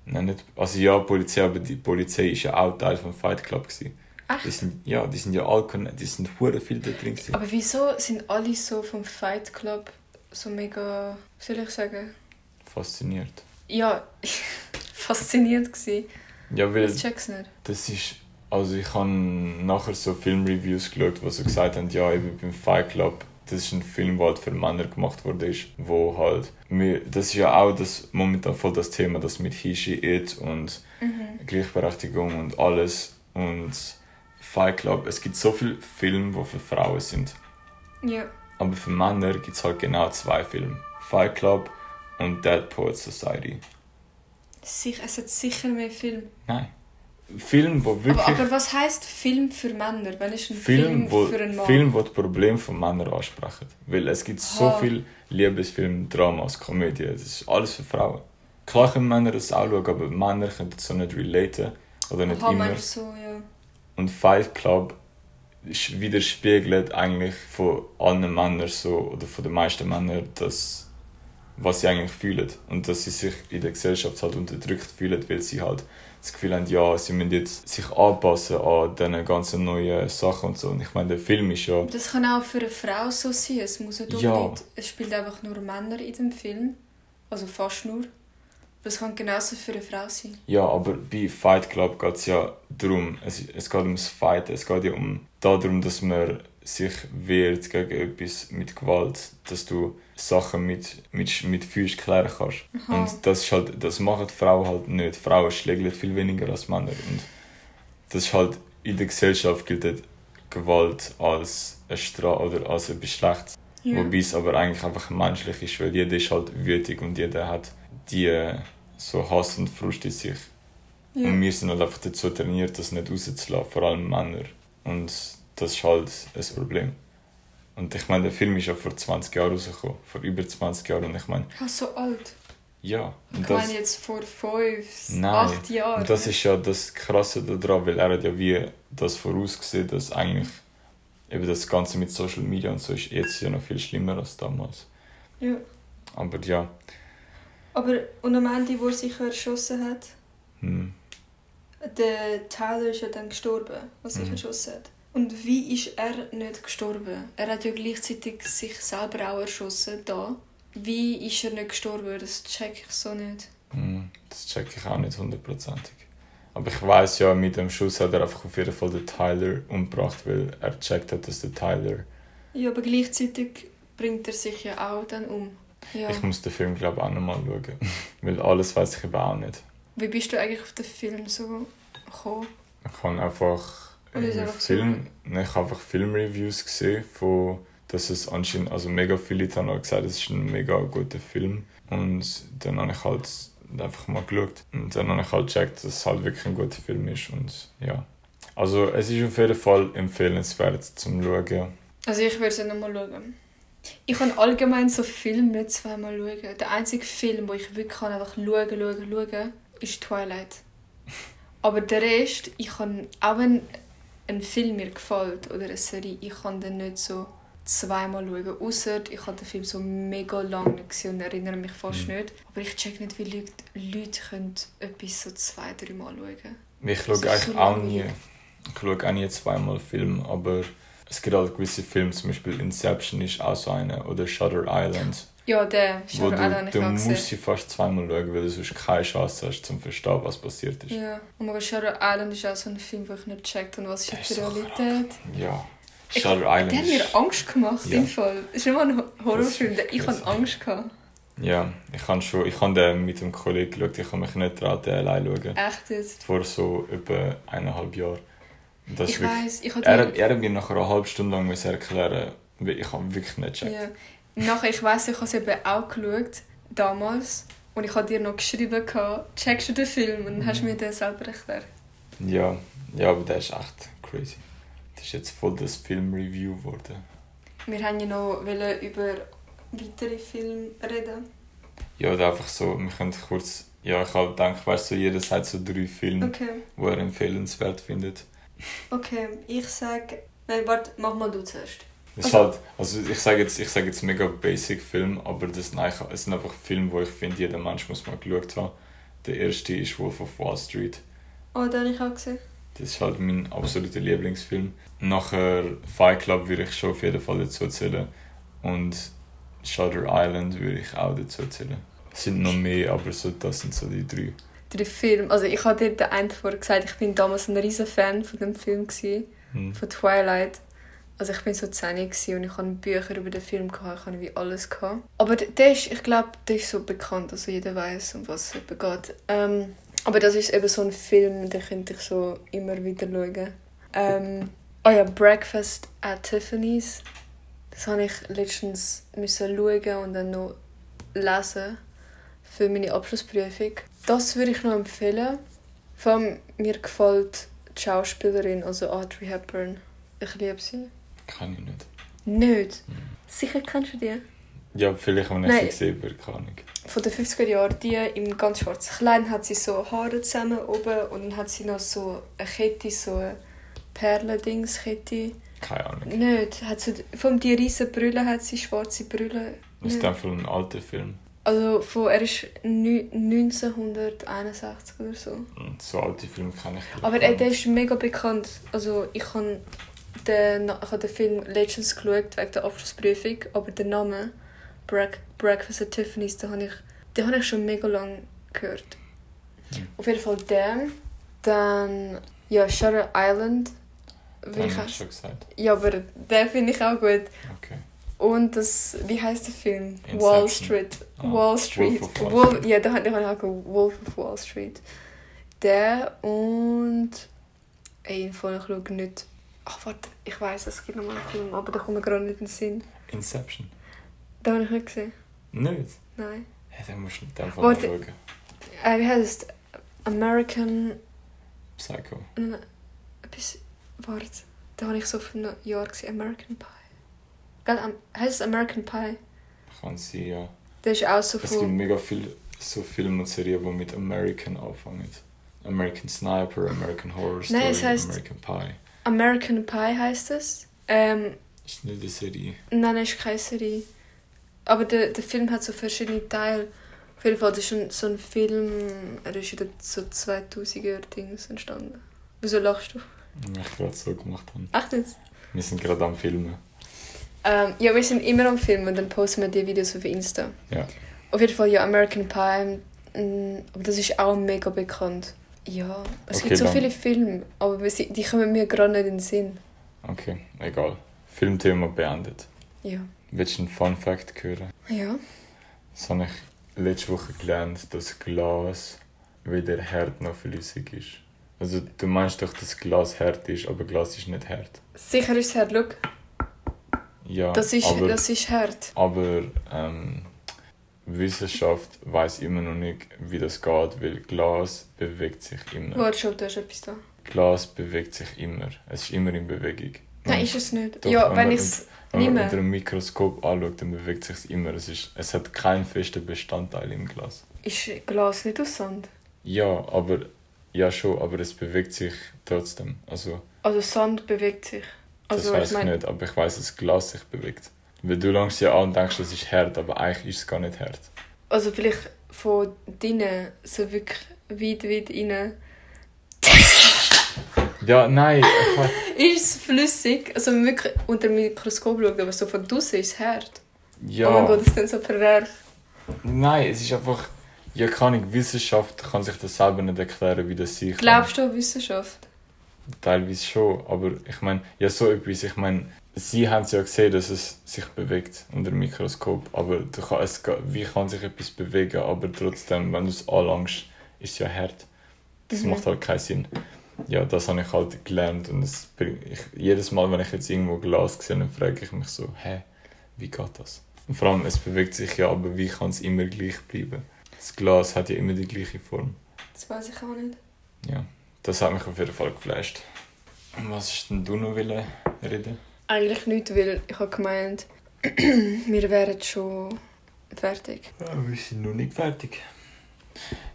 Nein, nicht, also ja, Polizei, aber die Polizei ist ja auch Teil vom Fight Club gewesen. Die Echt? sind, ja, die sind ja alle, die sind hure viel da drin gewesen. Aber wieso sind alle so vom Fight Club so mega, wie soll ich sagen? Fasziniert. Ja, fasziniert gewesen. Ja, weil Ich check's nicht. das ist, also ich habe nachher so Filmreviews geschaut, wo sie gesagt haben, ja, eben beim Fight Club, das ist ein Film, der halt für Männer gemacht wurde, ist, wo halt, wir, das ist ja auch das, momentan voll das Thema, das mit He, She, It und Mhm. Gleichberechtigung und alles und Fight Club, es gibt so viele Filme, die für Frauen sind. Ja. Aber für Männer gibt es halt genau zwei Filme. Fight Club und Dead Poets Society. Sicher, es hat sicher mehr Film. Nein. Film, wo wirklich... Aber, aber was heißt Film für Männer? Wann ist ein Film, Film, wo, für einen Mann? Film, wo das Problem von Männern ansprechen. Weil es gibt so Aha. viel Liebesfilme, Dramas, Komödien. Das ist alles für Frauen. Klar können Männer das auch schauen, aber Männer können das so nicht relaten. Oder nicht Aha, immer. so, ja. Und Fight Club widerspiegelt eigentlich von allen Männern so, oder von den meisten Männern, das, was sie eigentlich fühlen. Und dass sie sich in der Gesellschaft halt unterdrückt fühlen, weil sie halt das Gefühl haben, ja, sie müssen jetzt sich anpassen an diese ganzen neuen Sachen und so. Und ich meine, der Film ist ja... Das kann auch für eine Frau so sein. Es muss nicht Ja. unbedingt. Es spielt einfach nur Männer in dem Film. Also fast nur. Aber es kann genauso für eine Frau sein. Ja, aber bei Fight Club geht es ja darum, es, es geht ums Fighten, es geht ja um darum, dass man sich wehrt gegen etwas mit Gewalt, dass du Sachen mit, mit, mit Füßen klären kannst. Aha. Und das, ist halt, das machen Frauen halt nicht. Frauen schlägeln viel weniger als Männer. Und das ist halt, in der Gesellschaft gilt Gewalt als eine Stra oder als etwas Schlechtes. Ja. Wobei es aber eigentlich einfach menschlich ist, weil jeder ist halt wütig und jeder hat die so Hass und Frust in sich. ja. Und wir sind halt einfach dazu trainiert, das nicht rauszulassen, vor allem Männer. Und das ist halt ein Problem. Und ich meine, der Film ist ja vor 20 Jahren rausgekommen, vor über 20 Jahren. Und ich meine, Ah, so alt. ja. Ich Und meine jetzt vor fünf, Nein. acht Jahren. und das ist ja das Krasse daran, weil er hat ja wie das vorausgesehen, dass eigentlich eben das Ganze mit Social Media und so ist jetzt ja noch viel schlimmer als damals. Ja. Aber ja, Aber und am Ende, wo er sich erschossen hat, hm. der Tyler ist ja dann gestorben, als er sich erschossen hat. Und wie ist er nicht gestorben? Er hat ja gleichzeitig sich selber auch erschossen, da. Wie ist er nicht gestorben? Das check ich so nicht. Hm, Das check ich auch nicht hundertprozentig. Aber ich weiß ja, mit dem Schuss hat er einfach auf jeden Fall den Tyler umgebracht, weil er checkt hat, dass der Tyler. Ja, aber gleichzeitig bringt er sich ja auch dann um. Ja. Ich muss den Film, glaube ich, auch nochmal schauen. weil alles weiß ich eben auch nicht. Wie bist du eigentlich auf den Film so gekommen? Ich habe einfach, äh, so? Film, nein, ich habe einfach Filmreviews gesehen, von, dass es anscheinend, also mega viele haben auch gesagt, es ist ein mega guter Film. Und dann habe ich halt einfach mal geschaut. Und dann habe ich halt gecheckt, dass es halt wirklich ein guter Film ist und ja. Also es ist auf jeden Fall empfehlenswert zum Schauen. Also ich würde es nochmal schauen. Ich kann allgemein so Filme nicht zweimal schauen. Der einzige Film, wo ich wirklich kann einfach schauen, schauen, schauen, ist Twilight. Aber der Rest, ich kann, auch wenn ein Film mir gefällt oder eine Serie, ich kann den nicht so zweimal schauen. Außer ich habe den Film so mega lange nicht gesehen und erinnere mich fast Mhm. nicht. Aber ich check nicht, wie Leute, Leute können etwas so zwei, drei Mal schauen Ich Das schaue eigentlich so auch nie, ich schaue auch nie zweimal Film, aber es gibt halt gewisse Filme, zum Beispiel Inception ist auch so einer oder Shutter Island, Ja, der wo Shutter Island habe du, ich du musst sie fast zweimal schauen, weil du sonst keine Chance hast, zum zu verstehen, was passiert ist. Ja, mein Gott, Shutter Island ist auch so ein Film, wo ich nicht checkt und was ist ist die Realität. Ja. Ich- Shutter Island Der hat ist... mir Angst gemacht, Ja. im Fall. Es ist nicht mal ein Ho- Horrorfilm, ist ich hatte Angst. Gehabt. Ja, ich habe schon, ich habe den mit dem Kollegen geschaut, ich habe mich nicht den allein zu schauen. Echt jetzt. Vor so etwa eineinhalb Jahren. Und Das Ich weiss, ich er, hatte... er hat mir nachher eine halbe Stunde lang erklären, weil ich habe wirklich nicht gecheckt. Ja. Nachher, ich weiss, ich habe es eben auch geschaut, damals. Und ich habe dir noch geschrieben, checkst du den Film? Und dann hast du Mhm. mir den selber erklärt. Ja, ja, aber der ist echt crazy. Das ist jetzt voll das Film-Review geworden. Wir haben ja noch über weitere Filme reden. Ja, oder einfach so, wir können kurz... Ja, ich habe gedacht, weißt du, so, jeder sagt so drei Filme, Okay, die er empfehlenswert findet. okay. Ich sage... Nein, warte, mach mal du zuerst. Das Also- halt, also ich sage jetzt, ich sage jetzt mega basic Film, aber das sind, eigentlich, es sind einfach Filme, wo ich finde, jeder Mensch muss mal geschaut haben. Der erste ist Wolf of Wall Street. Oh, den habe ich auch gesehen. Das ist halt mein absoluter Lieblingsfilm. Nachher Fight Club würde ich schon auf jeden Fall dazu zählen. Und Shutter Island würde ich auch dazu zählen. Es sind noch mehr, aber so, das sind so die drei. Der Film, also ich habe dir den einen vorher gesagt, ich bin damals ein riesen Fan von dem Film gewesen, Hm. von Twilight. Also ich bin so 10 gewesen und ich hatte Bücher über den Film gehabt, ich hatte wie alles gehabt. Aber der ist, ich glaube, der ist so bekannt, also jeder weiß, um was es geht. Ähm, aber das ist eben so ein Film, den könnte ich so immer wieder schauen. Ähm, oh ja, Breakfast at Tiffany's. Das habe ich letztens müssen schauen und dann noch lesen für meine Abschlussprüfung. Das würde ich noch empfehlen. Vor allem mir gefällt die Schauspielerin, also Audrey Hepburn. Ich liebe sie. Kann ich nicht. Nicht? Mhm. Sicher kennst du die? Ja, vielleicht, wenn ich Nein. sie gesehen habe, keine Ahnung. Von den 50er Jahren, die im ganz schwarzen Kleid hat sie so Haare zusammen oben und dann hat sie noch so eine Kette, so eine Perlendingskette. Keine Ahnung. Nicht. Hat sie, von die riesen Brille hat sie schwarze Brille. Das ist Nicht. einfach ein alter Film. Also von, er ist nü- 1961 oder so. So alte Filme kann ich Aber äh, der ist mega bekannt. Also ich habe den, ich habe den Film Legends geschaut wegen der Abschlussprüfung, aber der Name Break, Breakfast at Tiffany's, den habe ich, den habe ich schon mega lange gehört. Mhm. Auf jeden Fall den. Dann ja Shutter Island. Den ich auch, schon gesagt. ja, aber den finde ich auch gut. Okay. Und das, wie heißt der Film? Inception. Wall Street. Ah, Wall Street. Wolf Wall Wolf-. Ja, da habe ich auch geguckt. Wolf of Wall Street. Der und. Ey, voll, ich schaue nicht. Ach, warte, ich weiß, es gibt noch mal einen Film, aber da kommt mir gerade nicht in den Sinn. Inception. Den habe ich nicht gesehen. Nicht? Nein. Ja, dann musst du in dem Fall Warte. schauen. Äh, wie heißt es? American. Psycho. Nein, etwas. Warte, da habe ich so vor einem Jahr gesehen. American Pie. Gell, am- heißt es American Pie? Kann sein, ja. Der ist auch so Es gibt von. mega viele so Filme und Serien, die mit American anfangen. American Sniper, American Horror Story, Nein, es heisst- American Pie. American Pie heißt es. Ähm, Ist nicht eine Serie. Nein, ist keine Serie. Aber der, der Film hat so verschiedene Teile. Auf jeden Fall, das ist ein, so ein Film, er ist in den so 2000er-Dings entstanden. Wieso lachst du? Ich gerade so gemacht habe. Ach, das? Wir sind gerade am Filmen. Ähm, ja, wir sind immer am Filmen und dann posten wir die Videos auf Insta. Ja. Auf jeden Fall, ja, American Pie. mm, Aber das ist auch mega bekannt. Ja, es Okay, gibt so dann- viele Filme, aber die kommen mir gerade nicht in den Sinn. Okay, egal. Filmthema beendet. Ja. Willst du einen Fun Fact hören? Ja. Das habe ich letzte Woche gelernt, dass Glas weder hart noch flüssig ist. Also du meinst doch, dass Glas hart ist, aber Glas ist nicht hart. Sicher ist es hart, schau. Ja, Das ist, aber, das ist hart. aber ähm, Wissenschaft weiß immer noch nicht, wie das geht, weil Glas bewegt sich immer. Warte schon, du hast etwas da. Glas bewegt sich immer. Es ist immer in Bewegung. Nein, ist es nicht. Doch, ja, wenn ich es man nehme. unter einem Mikroskop anschaut, dann bewegt sich immer. Es, ist, es hat keinen festen Bestandteil im Glas. Ist Glas nicht aus Sand? Ja, aber ja schon, aber es bewegt sich trotzdem. Also Also Sand bewegt sich. Also das weiß ich meine, ich nicht, aber ich weiß, dass das Glas sich bewegt. Weil du langst ja an und denkst, das ist hart, aber eigentlich ist es gar nicht hart. also vielleicht von drinnen, so wirklich weit, weit rein, Ja, nein, ist es flüssig. Also wenn man wirklich unter dem Mikroskop schaut, aber so von draußen ist es hart. ja. Oh mein Gott, das ist dann so pervers. Nein, es ist einfach. Ja, kann ich, Wissenschaft kann sich das selber nicht erklären, wie das sich. Glaubst du an Wissenschaft? Teilweise schon, aber ich meine, ja, so etwas. Ich meine, sie haben es ja gesehen, dass es sich bewegt unter dem Mikroskop, aber du kann, es, wie kann sich etwas bewegen, aber trotzdem, wenn du es anlangst, ist es ja hart. Das Mhm. macht halt keinen Sinn. Ja, das habe ich halt gelernt und es, ich, jedes Mal, wenn ich jetzt irgendwo Glas sehe, dann frage ich mich so, hä, wie geht das? Und vor allem, es bewegt sich ja, aber wie kann es immer gleich bleiben? Das Glas hat ja immer die gleiche Form. Das weiß ich auch nicht. Ja, das hat mich auf jeden Fall geflasht. Und was ist denn du noch reden? Eigentlich nicht, weil ich habe gemeint, wir wären schon fertig. Ja, wir sind noch nicht fertig.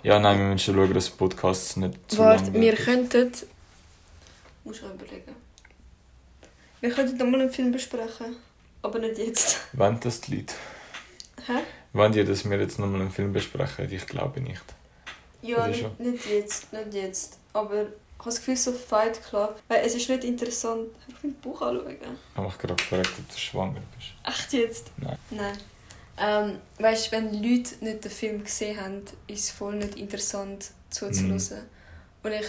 Ja, nein, wir müssen schauen, dass Podcasts nicht zu Warte, lang wir könnten... Muss ich überlegen. Wir könnten nochmal einen Film besprechen. Aber nicht jetzt. Wenn das die Leute. Hä? Wenn die, dass wir jetzt nochmal einen Film besprechen, ich glaube nicht. Ja, nicht, nicht jetzt, nicht jetzt. Aber habe das Gefühl, so Fight Club. Weil es ist nicht interessant. Ich will Buch anschauen. Ich habe mich gerade gefragt, ob du schwanger bist. Echt jetzt? Nein. Nein. Ähm, weißt du, wenn Leute nicht den Film gesehen haben, ist es voll nicht interessant zuzuhören. Mhm. Und ich,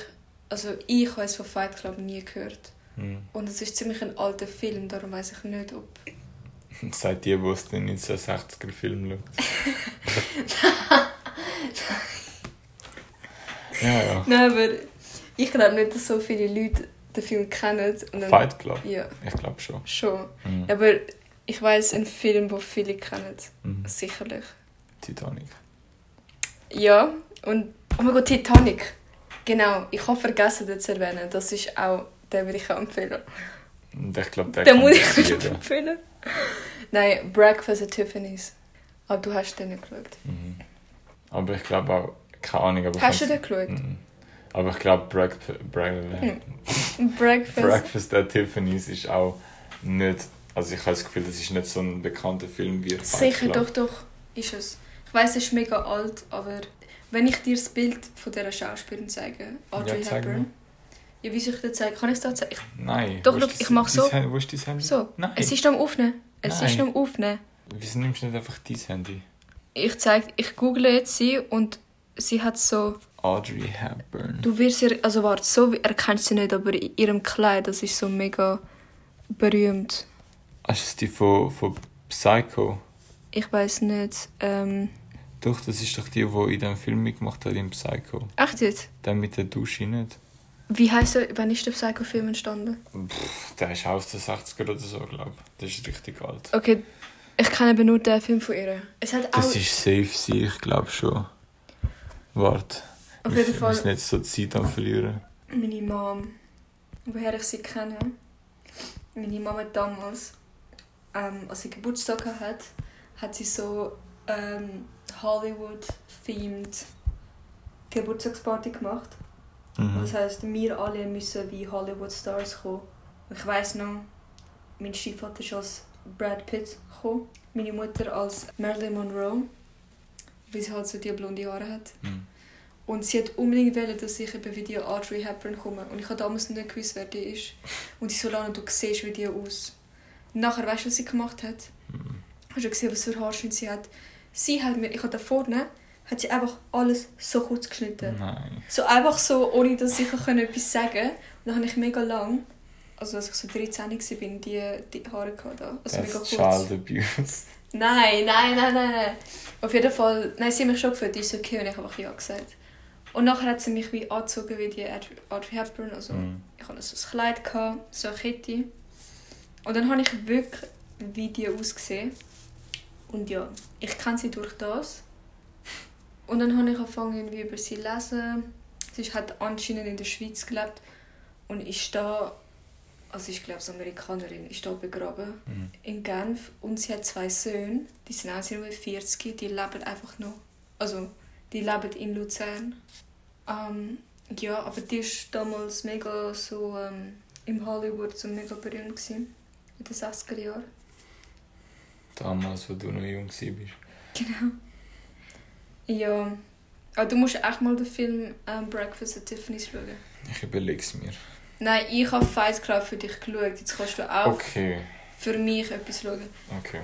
also ich habe es von Fight Club nie gehört. Hm. Und es ist ziemlich ein alter Film, darum weiß ich nicht, ob. Seit die, wo es den 1960er Film schaut. ja, ja. Nein, aber ich glaube nicht, dass so viele Leute den Film kennen. Und dann, Fight Club? Ja, Ich glaube schon. schon. Mhm. Aber ich weiß einen Film, den viele kennen. Mhm. Sicherlich. Titanic. Ja, und oh mein Gott, Titanic. Genau, ich habe vergessen, das zu erwähnen. Das ist auch, den würde ich auch empfehlen. Und ich glaube, der Den kann muss ich nicht jeder. empfehlen. Nein, Breakfast at Tiffany's. Aber du hast den nicht geschaut. Mhm. Aber ich glaube auch, keine Ahnung, aber Hast du den geschaut? Aber ich glaube, Break Mhm. Breakfast. Breakfast at Tiffany's ist auch nicht. Also ich habe das Gefühl, das ist nicht so ein bekannter Film wie Fight Sicher, doch, doch, ist es. Ich weiß, es ist mega alt, aber wenn ich dir das Bild von dieser Schauspielerin zeige, Audrey Ja, zeig Hepburn. Ja, wie soll ich das zeigen? Kann ich es da zeigen? Nein. Doch, doch, ist ich dein- mach so. Wo ist dein Handy? so, Nein. es ist noch am Aufnehmen. Es ist Nein. noch am Aufnehmen. Wieso nimmst du nicht einfach dein Handy? Ich zeig, ich google jetzt sie und sie hat so, Audrey Hepburn. du wirst ihr, also warte, so erkennst du sie nicht, aber in ihrem Kleid, das ist so mega berühmt. Ah, ist das die von, von Psycho? Ich weiß nicht, ähm, Doch, das ist doch die, die in dem Film mitgemacht hat, in Psycho. echt jetzt? Der mit der Dusche nicht. Wie heißt er, wann ist der Psycho-Film entstanden? Pff, der ist aus den 60er oder so, glaube ich. Der ist richtig alt. Okay, ich kenne aber nur den Film von ihr. Es hat auch, Das ist safe sie, ich glaube schon. Warte. Auf jeden Fall... müssen nicht so Zeit am verlieren. Meine Mom, woher ich sie kenne, meine Mama damals, ähm, als sie Geburtstag hatte, hat sie so ähm, Hollywood-themed Geburtstagsparty gemacht. Mhm. Das heisst, wir alle müssen wie Hollywood-Stars kommen. Ich weiss noch, mein Stiefvater ist als Brad Pitt gekommen, meine Mutter als Marilyn Monroe, weil sie halt so die blonde Haare hat. Mhm. Und sie hat unbedingt wollen, dass ich eben wie die Audrey Hepburn komme. Und ich habe damals nicht gewusst, wer die ist. Und sie so lange, du siehst wie die aus. Und nachher, weißt du, was sie gemacht hat? Mhm. Hast du gesehen, was für Haarschnitt sie hat? Sie hat mir, ich habe da vorne, hat sie einfach alles so kurz geschnitten. Nein. So einfach so, ohne dass ich auch etwas sagen konnte. Und dann habe ich mega lang, also als ich so 13 war, die, die Haare gehabt. da. Also mega That's kurz. Child Abuse. Nein, nein, nein, nein, nein. Auf jeden Fall, nein, sie hat mich schon gefragt, ist okay? Und ich habe einfach ja gesagt. Und nachher hat sie mich wie angezogen wie die Audrey Hepburn. Also Mhm. ich hatte so ein Kleid, gehabt, so eine Kette. Und dann habe ich wirklich wie die ausgesehen. Und ja, ich kenne sie durch das. Und dann habe ich angefangen, irgendwie über sie zu lesen. Sie hat anscheinend in der Schweiz gelebt und ist da, also ich glaube, als Amerikanerin, ist da begraben Mhm. in Genf. Und sie hat zwei Söhne, die sind auch irgendwie 40, die leben einfach noch, also die leben in Luzern. Ähm, ja, aber die war damals mega so ähm, im Hollywood so mega berühmt gewesen, in den 60er Jahren. Damals, wo du noch jung warst. Genau. Ja. Aber du musst echt mal den Film ähm, Breakfast at Tiffany's schauen. Ich überlege es mir. Nein, ich habe Fight Club für dich geschaut. Jetzt kannst du auch Okay, für mich etwas schauen. okay.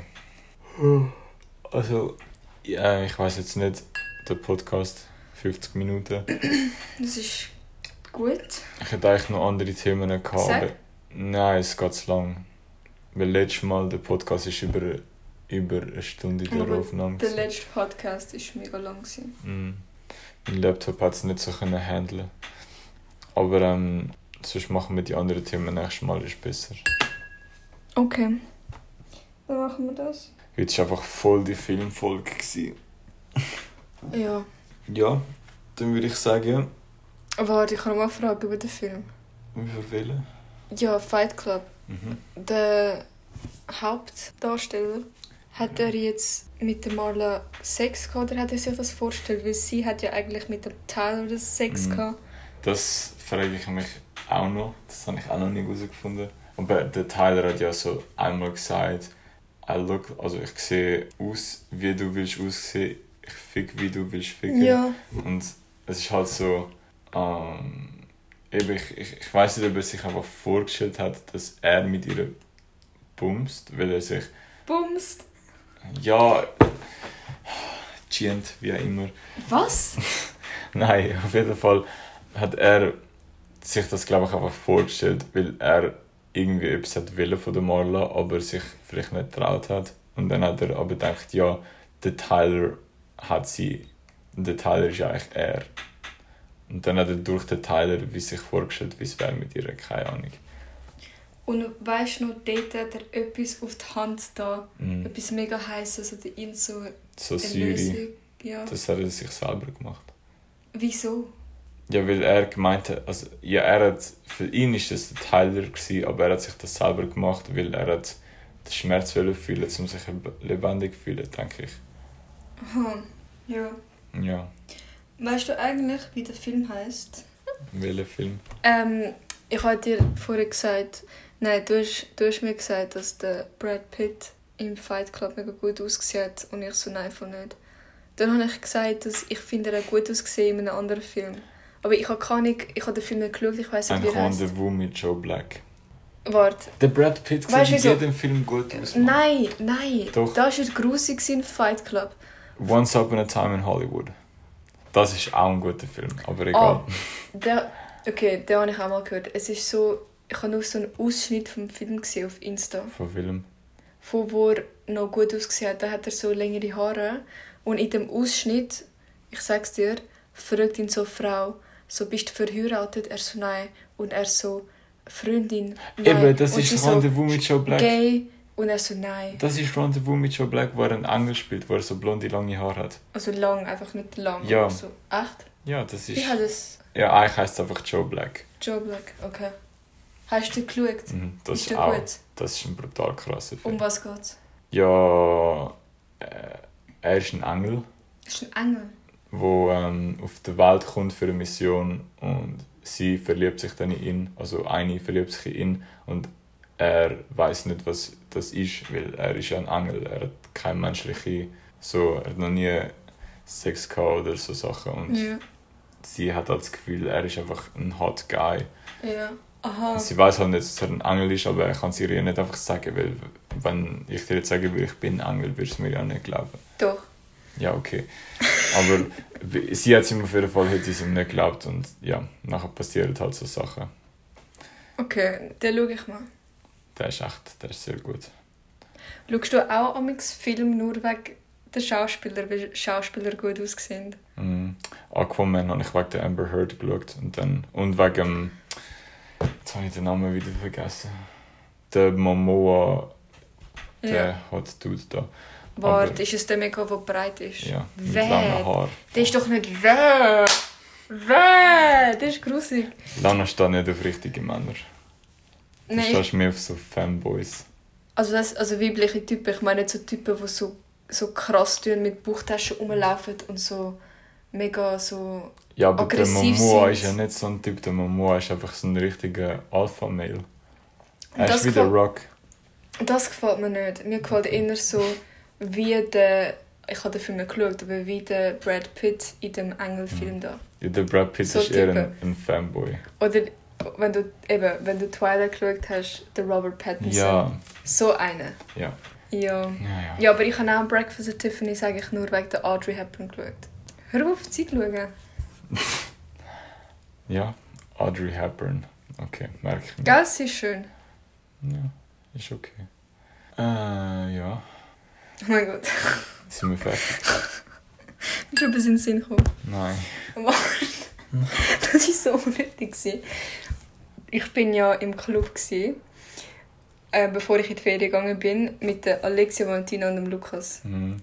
Also, ja, ich weiß jetzt nicht, der Podcast 50 Minuten. Das ist gut. Ich hätte eigentlich noch andere Themen gehabt. Sag. aber- Nein, es geht zu lang. Weil letztes Mal der Podcast ist über, über eine Stunde in der Aber Aufnahme. Der letzte Podcast war mega lang. Mm. Mein Laptop hat es nicht so können handeln. Aber ähm, sonst machen wir die anderen Themen nächstes Mal ist besser. Okay. Dann machen wir das. Heute war einfach voll die Filmfolge. Ja. Ja, dann würde ich sagen, Warte, ich habe noch mal eine Frage über den Film. wir wählen. Ja, Fight Club. Mhm. Der Hauptdarsteller, hat er jetzt mit der Marla Sex gehabt oder hat er sich das vorgestellt? Weil sie hat ja eigentlich mit dem Tyler das Sex Mhm. gehabt. Das frage ich mich auch noch. Das habe ich auch noch nicht herausgefunden. Aber der Tyler hat ja so einmal gesagt, I look, also ich sehe aus, wie du willst aussehen. Ich fick, wie du willst ficken. Ja. Und es ist halt so, ähm, eben, ich, ich, ich weiß nicht, ob er sich einfach vorgestellt hat, dass er mit ihr bumst, weil er sich, Bumst. ja, chient, wie auch immer. Was? Nein, auf jeden Fall hat er sich das, glaube ich, einfach vorgestellt, weil er irgendwie etwas hat wollen von der Marla, aber sich vielleicht nicht traut hat. Und dann hat er aber gedacht, ja, der Tyler hat sie, der Tyler ist eigentlich er. Und dann hat er durch den Tyler wie sich vorgestellt, wie es wäre mit ihr, keine Ahnung. Und weißt du noch, dort hat er etwas auf die Hand da. Mhm. Etwas mega heißes oder ihn so So Lösung. Ja. das hat er sich selber gemacht. Wieso? Ja, weil er gemeint hat, also ja, er hat, für ihn ist das der Tyler gewesen, aber er hat sich das selber gemacht, weil er hat den Schmerz fühlen, um sich lebendig zu fühlen, denke ich. Aha. Ja. Ja, Weißt du eigentlich, wie der Film heißt? welcher Film? Ähm, ich habe dir vorher gesagt, nein, du hast, du hast mir gesagt, dass der Brad Pitt im Fight Club mega gut ausgesehen hat und ich so, nein, von nicht. Dann habe ich gesagt, dass ich finde, er hat gut ausgesehen in einem anderen Film. Aber ich habe keine ich habe den Film nicht geschaut, ich weiß nicht, Ein wie er heißt. Rendezvous mit Joe Black. Warte. Der Brad Pitt sieht Weißt in jedem Film gut aus. Mann. Nein, nein. Doch. Da war er grusig in Fight Club. Once Upon a Time in Hollywood. Das ist auch ein guter Film, aber egal. Der, okay, den habe ich auch mal gehört. Es ist so, ich habe nur so einen Ausschnitt vom Film gesehen auf Insta. Von Film. von wo er noch gut ausgesehen hat. Da hat er so längere Haare. Und in dem Ausschnitt, ich sag's dir, fragt ihn so eine Frau, so, bist du verheiratet? Er so, nein. Und er so, Freundin, nein. Eben, das und ist sie so, Rendezvous mit Joe Black. Gay. Und er so, nein. Das ist Rendezvous mit Joe Black, wo er einen Engel spielt, wo er so blonde, lange Haare hat. Also lang, einfach nicht lang. Ja. So, echt? Ja, das ist... Wie hat es Ja, eigentlich heisst es einfach Joe Black. Joe Black? Okay. Hast du geschaut? Mhm, das ist ist auch... gut? Das ist ein brutal krasser Film. Um was geht's? Ja... Äh, er ist ein Engel, ist ein Engel. der ähm, auf die Welt kommt für eine Mission und sie verliebt sich dann in ihn, also eine verliebt sich in ihn und er weiß nicht, was das ist, weil er ist ja ein Engel, er hat keine menschliche, so, er hat noch nie Sex gehabt oder so Sachen und Ja. sie hat halt das Gefühl, er ist einfach ein Hot Guy. Ja. Aha. Sie weiß halt nicht, dass er ein Engel ist, aber er kann es ihr ja nicht einfach sagen, weil wenn ich dir jetzt sagen würde, ich bin ein Engel, würdest du mir ja nicht glauben. Doch. Ja, okay. Aber sie hat es ihm auf jeden Fall hat sie ihm nicht geglaubt und ja, nachher passieren halt so Sachen. Okay, den schaue ich mal. Der ist echt, der ist sehr gut. Schaust du auch amix Film nur wegen der Schauspieler, weil Schauspieler gut aussehen? Mhm. Aquaman habe ich wegen der Amber Heard geschaut und dann und wegen jetzt habe ich den Namen wieder vergessen. Der Momoa, der Ja. Hot Dude da. Warte, Aber- ist es der mega, der breit ist? Ja, mit Wer? langen. Der ist doch nicht wer. Wer? Das ist grusig. Lana steht nicht auf richtige Männer. Du Nein, stehst mehr auf so Fanboys. also, das, also weibliche Typen. Ich meine nicht so Typen, die so, so krass tun, mit Bauchtaschen rumlaufen und so mega so... Ja, aber der Aggressiv Momoa ist ja nicht so ein Typ. Der Momoa ist einfach so ein richtiger Alpha-Male. Er Das ist wie der Rock. Das gefällt mir nicht. Mir gefällt eher so, wie der... Ich habe den Film nicht geschaut, aber wie der Brad Pitt in dem Engelfilm da. Ja, der Brad Pitt So ist eher ein, ein Fanboy. Oder wenn du eben, wenn du Twilight geschaut hast, der Robert Pattinson. Ja, So einer. ja. Ja. Ja, ja. Ja, aber ich habe auch Breakfast at Tiffany's eigentlich nur wegen der Audrey Hepburn geschaut. Hör auf, Zeit schauen. Ja, Audrey Hepburn. Okay, merke ich mir. Gell, sie ist schön. Ja, ist okay. Äh, ja. Oh mein Gott. Sind wir fertig? Ich glaube, es in den Sinn gekommen. Nein. Das war so unnötig. gewesen. Ich bin ja im Club, gewesen, äh, bevor ich in die Ferien gegangen bin, mit der Alexia Valentina und dem Lukas. Mhm.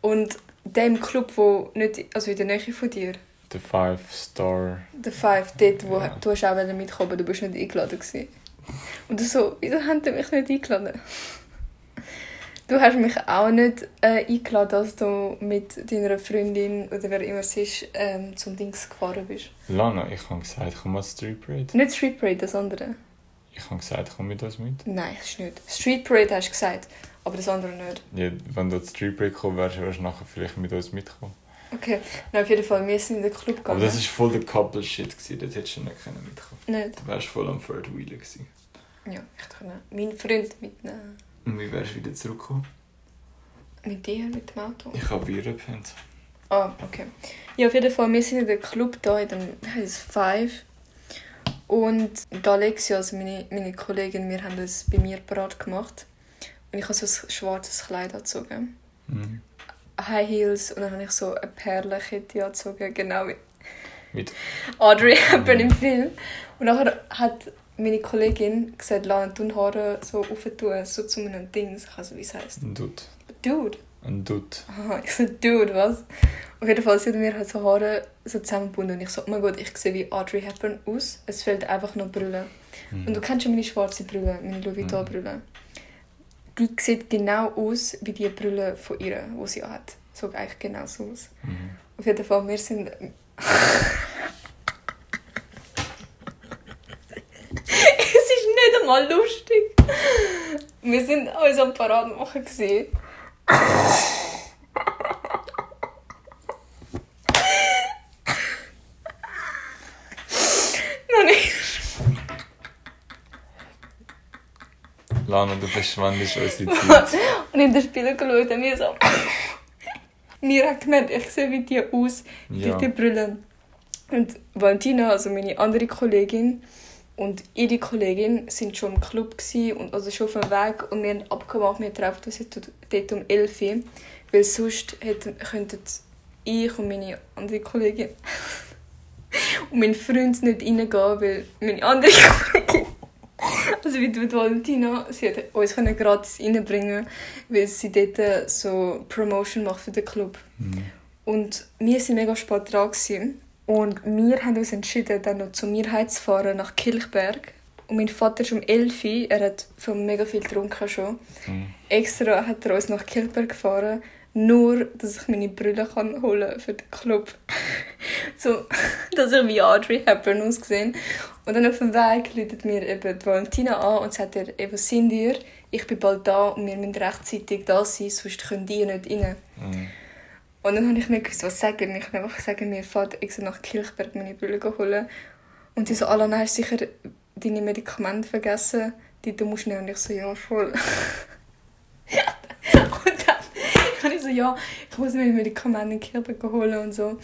Und der im Club, wo nicht, also in der Nähe von dir, The Five Star. der Five, dort, wo Ja. du hast auch mitkommen du bist nicht eingeladen gewesen. Und so, wieso haben die mich nicht eingeladen? Du hast mich auch nicht äh, eingeladen, als du mit deiner Freundin oder wer immer es ist, ähm, zum Dings gefahren bist. Lana, ich habe gesagt, komm mal Street Parade. Nicht Street Parade, das andere. Ich habe gesagt, komm mit uns mit. Nein, das ist nicht. Street Parade hast du gesagt, aber das andere nicht. Ja, wenn du zur Street Parade gekommen wärst, wärst du nachher vielleicht mit uns mitgekommen. Okay, na, auf jeden Fall, wir sind in den Club gegangen. Aber das war voll der Couple-Shit. Dort hättest du nicht können mitkommen Nicht? Du wärst voll am Third Wheeler gewesen. Ja, ich kann meinen Freund mitnehmen. Und wie wärst du wieder zurückgekommen? Mit dir, mit dem Auto. Ich habe Bier gepennt. Ah, okay. Ja, auf jeden Fall, wir sind in der Club da, in dem es Five. Und die Alexia, also meine, meine Kollegin, wir haben das bei mir parat gemacht. Und ich habe so ein schwarzes Kleid angezogen. Mhm. High Heels und dann habe ich so eine Perlenkette angezogen, genau wie Mit Audrey Hepburn im Film. Und nachher hat meine Kollegin gesagt, lass die Haare so aufentun, so zu einem Ding. Ich weiß nicht, wie es heisst. einem Dude. Dude. Ein Dude. Aha, ich so, Dude, was? Auf jeden Fall sind mir halt so Haare so zusammengebunden und ich so, oh mein Gott, ich sehe wie Audrey Hepburn aus. Es fehlt einfach noch Brille. Mhm. Und du kennst ja meine schwarze Brille, meine Louis Vuitton Brille. Die sieht genau aus wie die Brille von ihr, die sie hat. So eigentlich genau so aus. Mhm. Auf jeden Fall, wir sind... es einmal lustig. Wir sind uns am Parade machen. gewesen. Lana, du verschwendest unsere Zeit. Und in den Spiegel geschaut und wir so... Mir hat gemerkt, ich sehe wie die aus, wie Ja. die Brille. Und Valentina, also meine andere Kollegin und ihre Kollegin sind schon im Club und also schon auf dem Weg und wir haben abgemacht, wir treffen uns dort um 11 Uhr, weil sonst hätten, könnten ich und meine andere Kollegin und mein Freund nicht reingehen, weil meine andere Kollegin also wie mit Valentina, sie hat uns können gratis reinbringen, weil sie dort so Promotion macht für den Club. Mhm. Und wir waren mega spät dran. Gewesen. Und wir haben uns entschieden, dann noch zu mir heimzufahren nach Kilchberg. Und mein Vater ist um 11 Uhr, er hat schon mega viel getrunken schon. Mhm. Extra hat er uns nach Kilchberg gefahren, nur, dass ich meine Brille kann holen für den Club. so, dass ich wie Audrey Hepburn ausgesehen. Und dann auf dem Weg läutet mir eben die Valentina an und sagt ihr, eben, sind ihr? Ich bin bald da und wir müssen rechtzeitig da sein, sonst können die nicht rein. Mhm. Und dann habe ich nicht gewusst, was sagen. Ich habe einfach gesagt, mir fährt extra nach Kirchberg meine Brille holen. Und sie so, Alana, hast du sicher deine Medikamente vergessen? Die du musst nehmen. Und ich so, ja, voll. und dann habe ich so, ja, ich muss meine Medikamente in Kirchberg holen und so.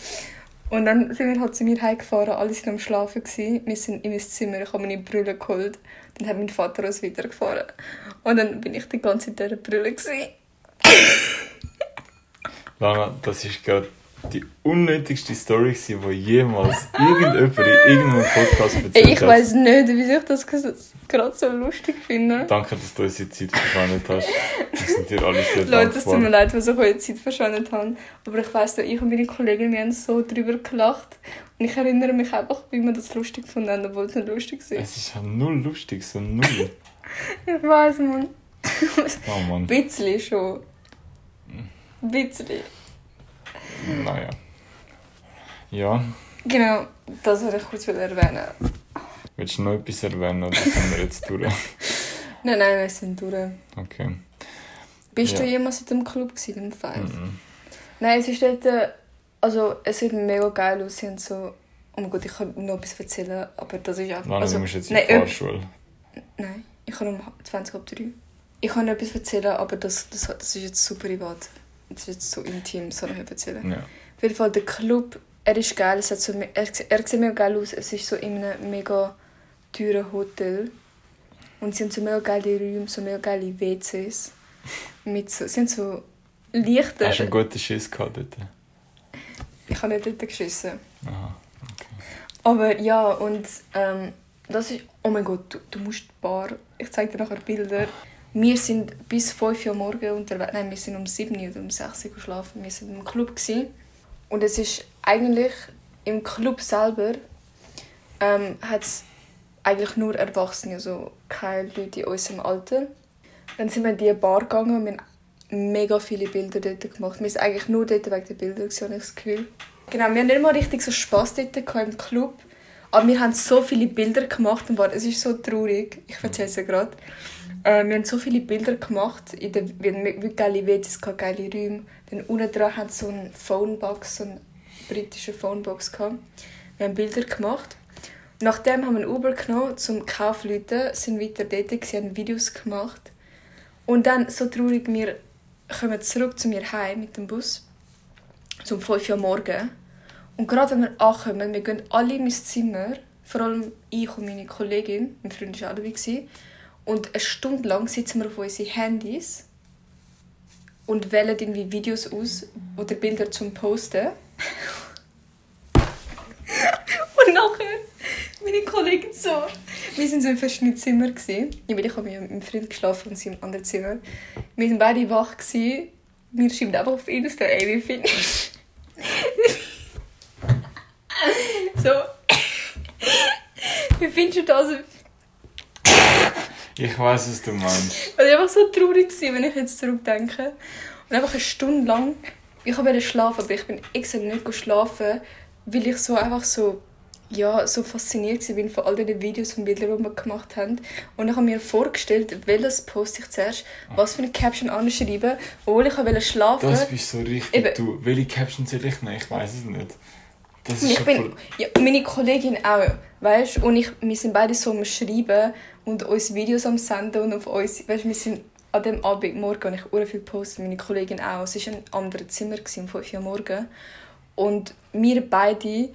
Und dann sind wir halt zu mir heimgefahren, alle waren am Schlafen. Gewesen. Wir sind in mein Zimmer, ich habe meine Brille geholt. Dann hat mein Vater uns weitergefahren. Und dann bin ich die ganze Zeit in dieser Brille. Lana, das ist gerade die unnötigste Story, gewesen, die jemals irgendjemand in irgendeinem Podcast erzählt Ey, ich hat. weiß nicht, wieso ich das gerade so lustig finde. Danke, dass du unsere Zeit verschwendet hast. Wir sind dir alle sehr Leute, es tut mir dankbar. leid, dass ich eure Zeit verschwendet habe. Aber ich weiss noch, ich und meine Kollegen, wir haben so drüber gelacht. Und ich erinnere mich einfach, wie wir das lustig gefunden obwohl es nicht lustig war. Es ist ja null lustig, so null. Ich weiss, man. Oh Mann. Ein bisschen schon. Ein bisschen. Naja. Ja, Genau, das wollte ich kurz erwähnen. willst du noch etwas erwähnen oder sind wir jetzt durch? Nein, nein, wir sind durch. Okay. Bist Ja. du jemals in dem Club gewesen, im Five? Mhm. Nein, es ist dort, also es sieht mega geil aus. Haben so, oh mein Gott, ich kann noch etwas erzählen, aber das ist einfach... Wann also, du musst jetzt in nein, die ob- Fahrschule? Nein, ich kann um 20 ab 3. Ich kann noch etwas erzählen, aber das, das, das ist jetzt super privat. Das ist jetzt so intim, soll ich nicht erzählen. Ja. Auf jeden Fall, der Club, er ist geil. Es hat so, er, er sieht mega geil aus. Es ist so in einem mega teuren Hotel. Und sie haben so mega geile Räume, so mega geile WCs. Mit so, sie haben so Lichter. Hast du einen guten Schiss gehabt dort? Ich habe nicht dort geschissen. Aha. Aber ja, und ähm, das ist... Oh mein Gott, du, du musst die Bar... Ich zeige dir nachher Bilder. Wir sind bis 5 Uhr morgens unterwegs. Nein, wir sind um 7 Uhr oder um 6 Uhr geschlafen. Wir sind im Club. Gewesen. Und es ist eigentlich... Im Club selber ähm, hat es eigentlich nur Erwachsene, also keine Leute in unserem Alter. Dann sind wir in diese Bar gegangen und wir haben mega viele Bilder dort gemacht. Wir sind eigentlich nur dort wegen der Bilder, gewesen, habe ich das Gefühl. Genau, wir haben nicht mal richtig so Spass dort im Club. Aber wir haben so viele Bilder gemacht und es ist so traurig. Ich erzähle es dir gerade. Äh, wir haben so viele Bilder gemacht. In der, wir haben wirklich geile WCs, geile Räume. Dann unten dran hat so eine Phonebox, so eine britische Phonebox gehabt. Wir haben Bilder gemacht. Nachdem haben wir einen Uber genommen zum Kaufleuten, sind weiter dort, gewesen, haben Videos gemacht. Und dann, so traurig, wir kommen zurück zu mir heim mit dem Bus. Um 5 Uhr morgens. Und gerade wenn wir ankommen, wir gehen alle in mein Zimmer, vor allem ich und meine Kollegin, mein Freund war auch dabei, und eine Stunde lang sitzen wir auf unsere Handys und wählen irgendwie Videos aus oder Bilder zum Posten. und nachher, meine Kollegin so, wir sind so in verschiedenen. Gewesen. Ich, ich habe mit meinem Freund geschlafen und sie im anderen Zimmer. Wir waren beide wach. Wir schreiben einfach auf Insta, ey, wie findest So. Wie findest du das? Ich weiß, was du meinst. Es war einfach so traurig, gewesen, wenn ich jetzt zurückdenke. Und einfach eine Stunde lang. Ich wollte schlafen, aber ich bin extra nicht schlafen, weil ich so einfach so, ja, so fasziniert war von all den Videos und Bildern, die wir gemacht haben. Und ich habe mir vorgestellt, welches Post ich zuerst, was für eine Caption anschreiben, obwohl ich wollte schlafen. Das bist so richtig Eben. du. Welche Caption soll ich nehmen? Ich weiß es nicht. Das ist ich bin, ja, meine Kollegin auch, weißt Und ich, wir sind beide so am Schreiben und uns Videos am Senden und auf uns, weißt wir sind an dem Abend, morgen, habe ich sehr viel gepostet, meine Kollegin auch. Es war ein anderes Zimmer um 5 Uhr morgens. Und wir beide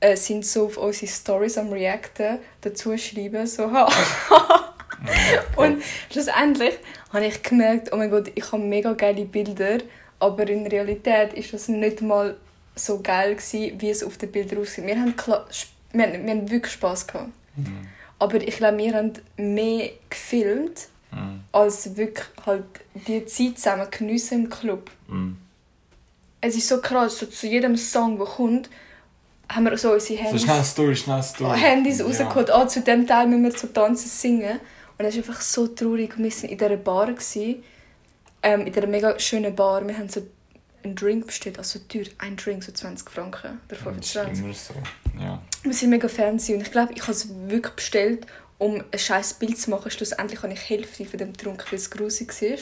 äh, sind so auf unsere Stories am Reacten, dazu schreiben, so ha. und schlussendlich habe ich gemerkt, oh mein Gott, ich habe mega geile Bilder, aber in Realität ist das nicht mal so geil gewesen, wie es auf den Bildern aussieht. Wir haben, wir haben, wir haben wirklich Spass gehabt. Mhm. Aber ich glaube, wir haben mehr gefilmt, Mhm. als wirklich halt die Zeit zusammen geniessen im Club. Mhm. Es ist so krass, so zu jedem Song, der kommt, haben wir so unsere So Handys, schnell Story, schnell Story. Handys Ja. rausgeholt. Ah, zu dem Teil müssen wir so tanzen, singen. Und es ist einfach so traurig. Wir waren in dieser Bar, gewesen, ähm, in dieser mega schönen Bar. Wir haben so einen Drink bestellt, also teuer, ein Drink, so 20 Franken oder Das ist 25. immer so. Ja. Wir sind mega Fans und ich glaube, ich habe es wirklich bestellt, um ein scheiß Bild zu machen. Schlussendlich habe ich Hälfte von dem getrunken, weil es grusig war.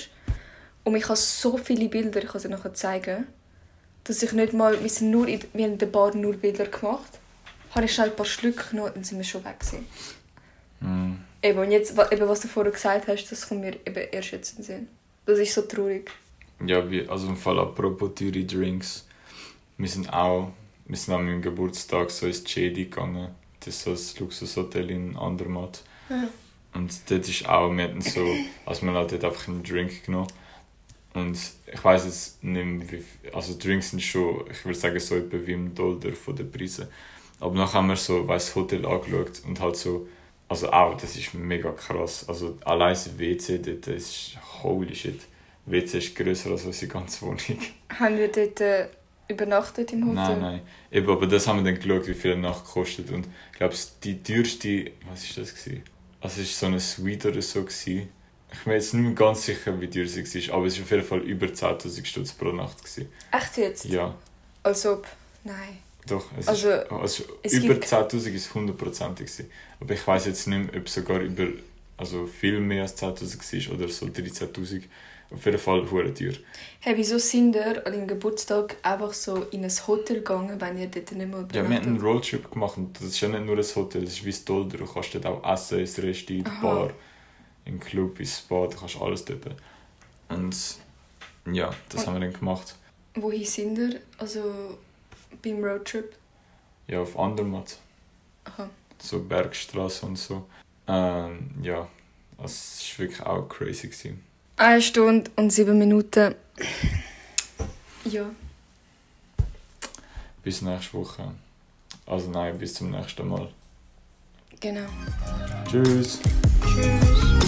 Und ich habe so viele Bilder, ich kann sie nachher zeigen, dass ich nicht mal, wir, sind nur in, wir haben in der Bar nur Bilder gemacht. Habe ich schnell ein paar Schlücke genommen und sind wir schon weg gewesen. Mhm. Eben, und jetzt, eben, was du vorher gesagt hast, das kommt mir eben erst jetzt in den Sinn. Das ist so traurig. Ja, wie, also im Fall apropos teure Drinks. Wir sind auch, wir sind an meinem Geburtstag so ins Chedi gegangen. Das ist so ein Luxushotel in Andermatt. Ja. Und dort ist auch, wir hatten so, also haben halt dort einfach einen Drink genommen. Und ich weiß jetzt nicht mehr, wie viel, also Drinks sind schon, ich würde sagen, so etwa wie im Dollar von den Preisen. Aber nachher haben wir so, weiss, das Hotel angeschaut und halt so, also auch, das ist mega krass. Also allein das WC dort, das ist holy shit. WC ist grösser als unsere ganze Wohnung. Haben wir dort äh, übernachtet im Hotel? Nein, nein. Eben, aber das haben wir dann geschaut, wie viel eine Nacht kostet. Und ich glaube, die teuerste, was ist das? Gewesen? Also es war so eine Suite oder so. Gewesen. Ich bin mir jetzt nicht mehr ganz sicher, wie teuer sie war, aber es war auf jeden Fall über 10'000 Stutz pro Nacht. Gewesen. Echt jetzt? Ja, Als ob? Nein. doch. Es Also, ist, also es über gibt- 10'000 ist hundertprozentig. gewesen. Aber ich weiß jetzt nicht mehr, ob es sogar über, also viel mehr als 10'000 war oder so 13'000. Auf jeden Fall hure teuer. Hey, wieso sind ihr an deinem Geburtstag einfach so in ein Hotel gegangen, wenn ihr dort nicht mehr Ja, wir haben einen? Roadtrip gemacht und das ist ja nicht nur ein Hotel, das ist wie das Dolder. Du kannst dort auch essen, ins Rest, in die. Bar, im Club, ins Spa, du kannst alles dort. Und ja, das Und- haben wir dann gemacht. Wohin sind ihr? Also beim Roadtrip? Ja, auf Andermatt, Aha. so Bergstraße und so. Ähm, ja, das war wirklich auch crazy. Gewesen. Eine Stunde und sieben Minuten. Ja. Bis nächste Woche. Also nein, bis zum nächsten Mal. Genau. Tschüss! Tschüss.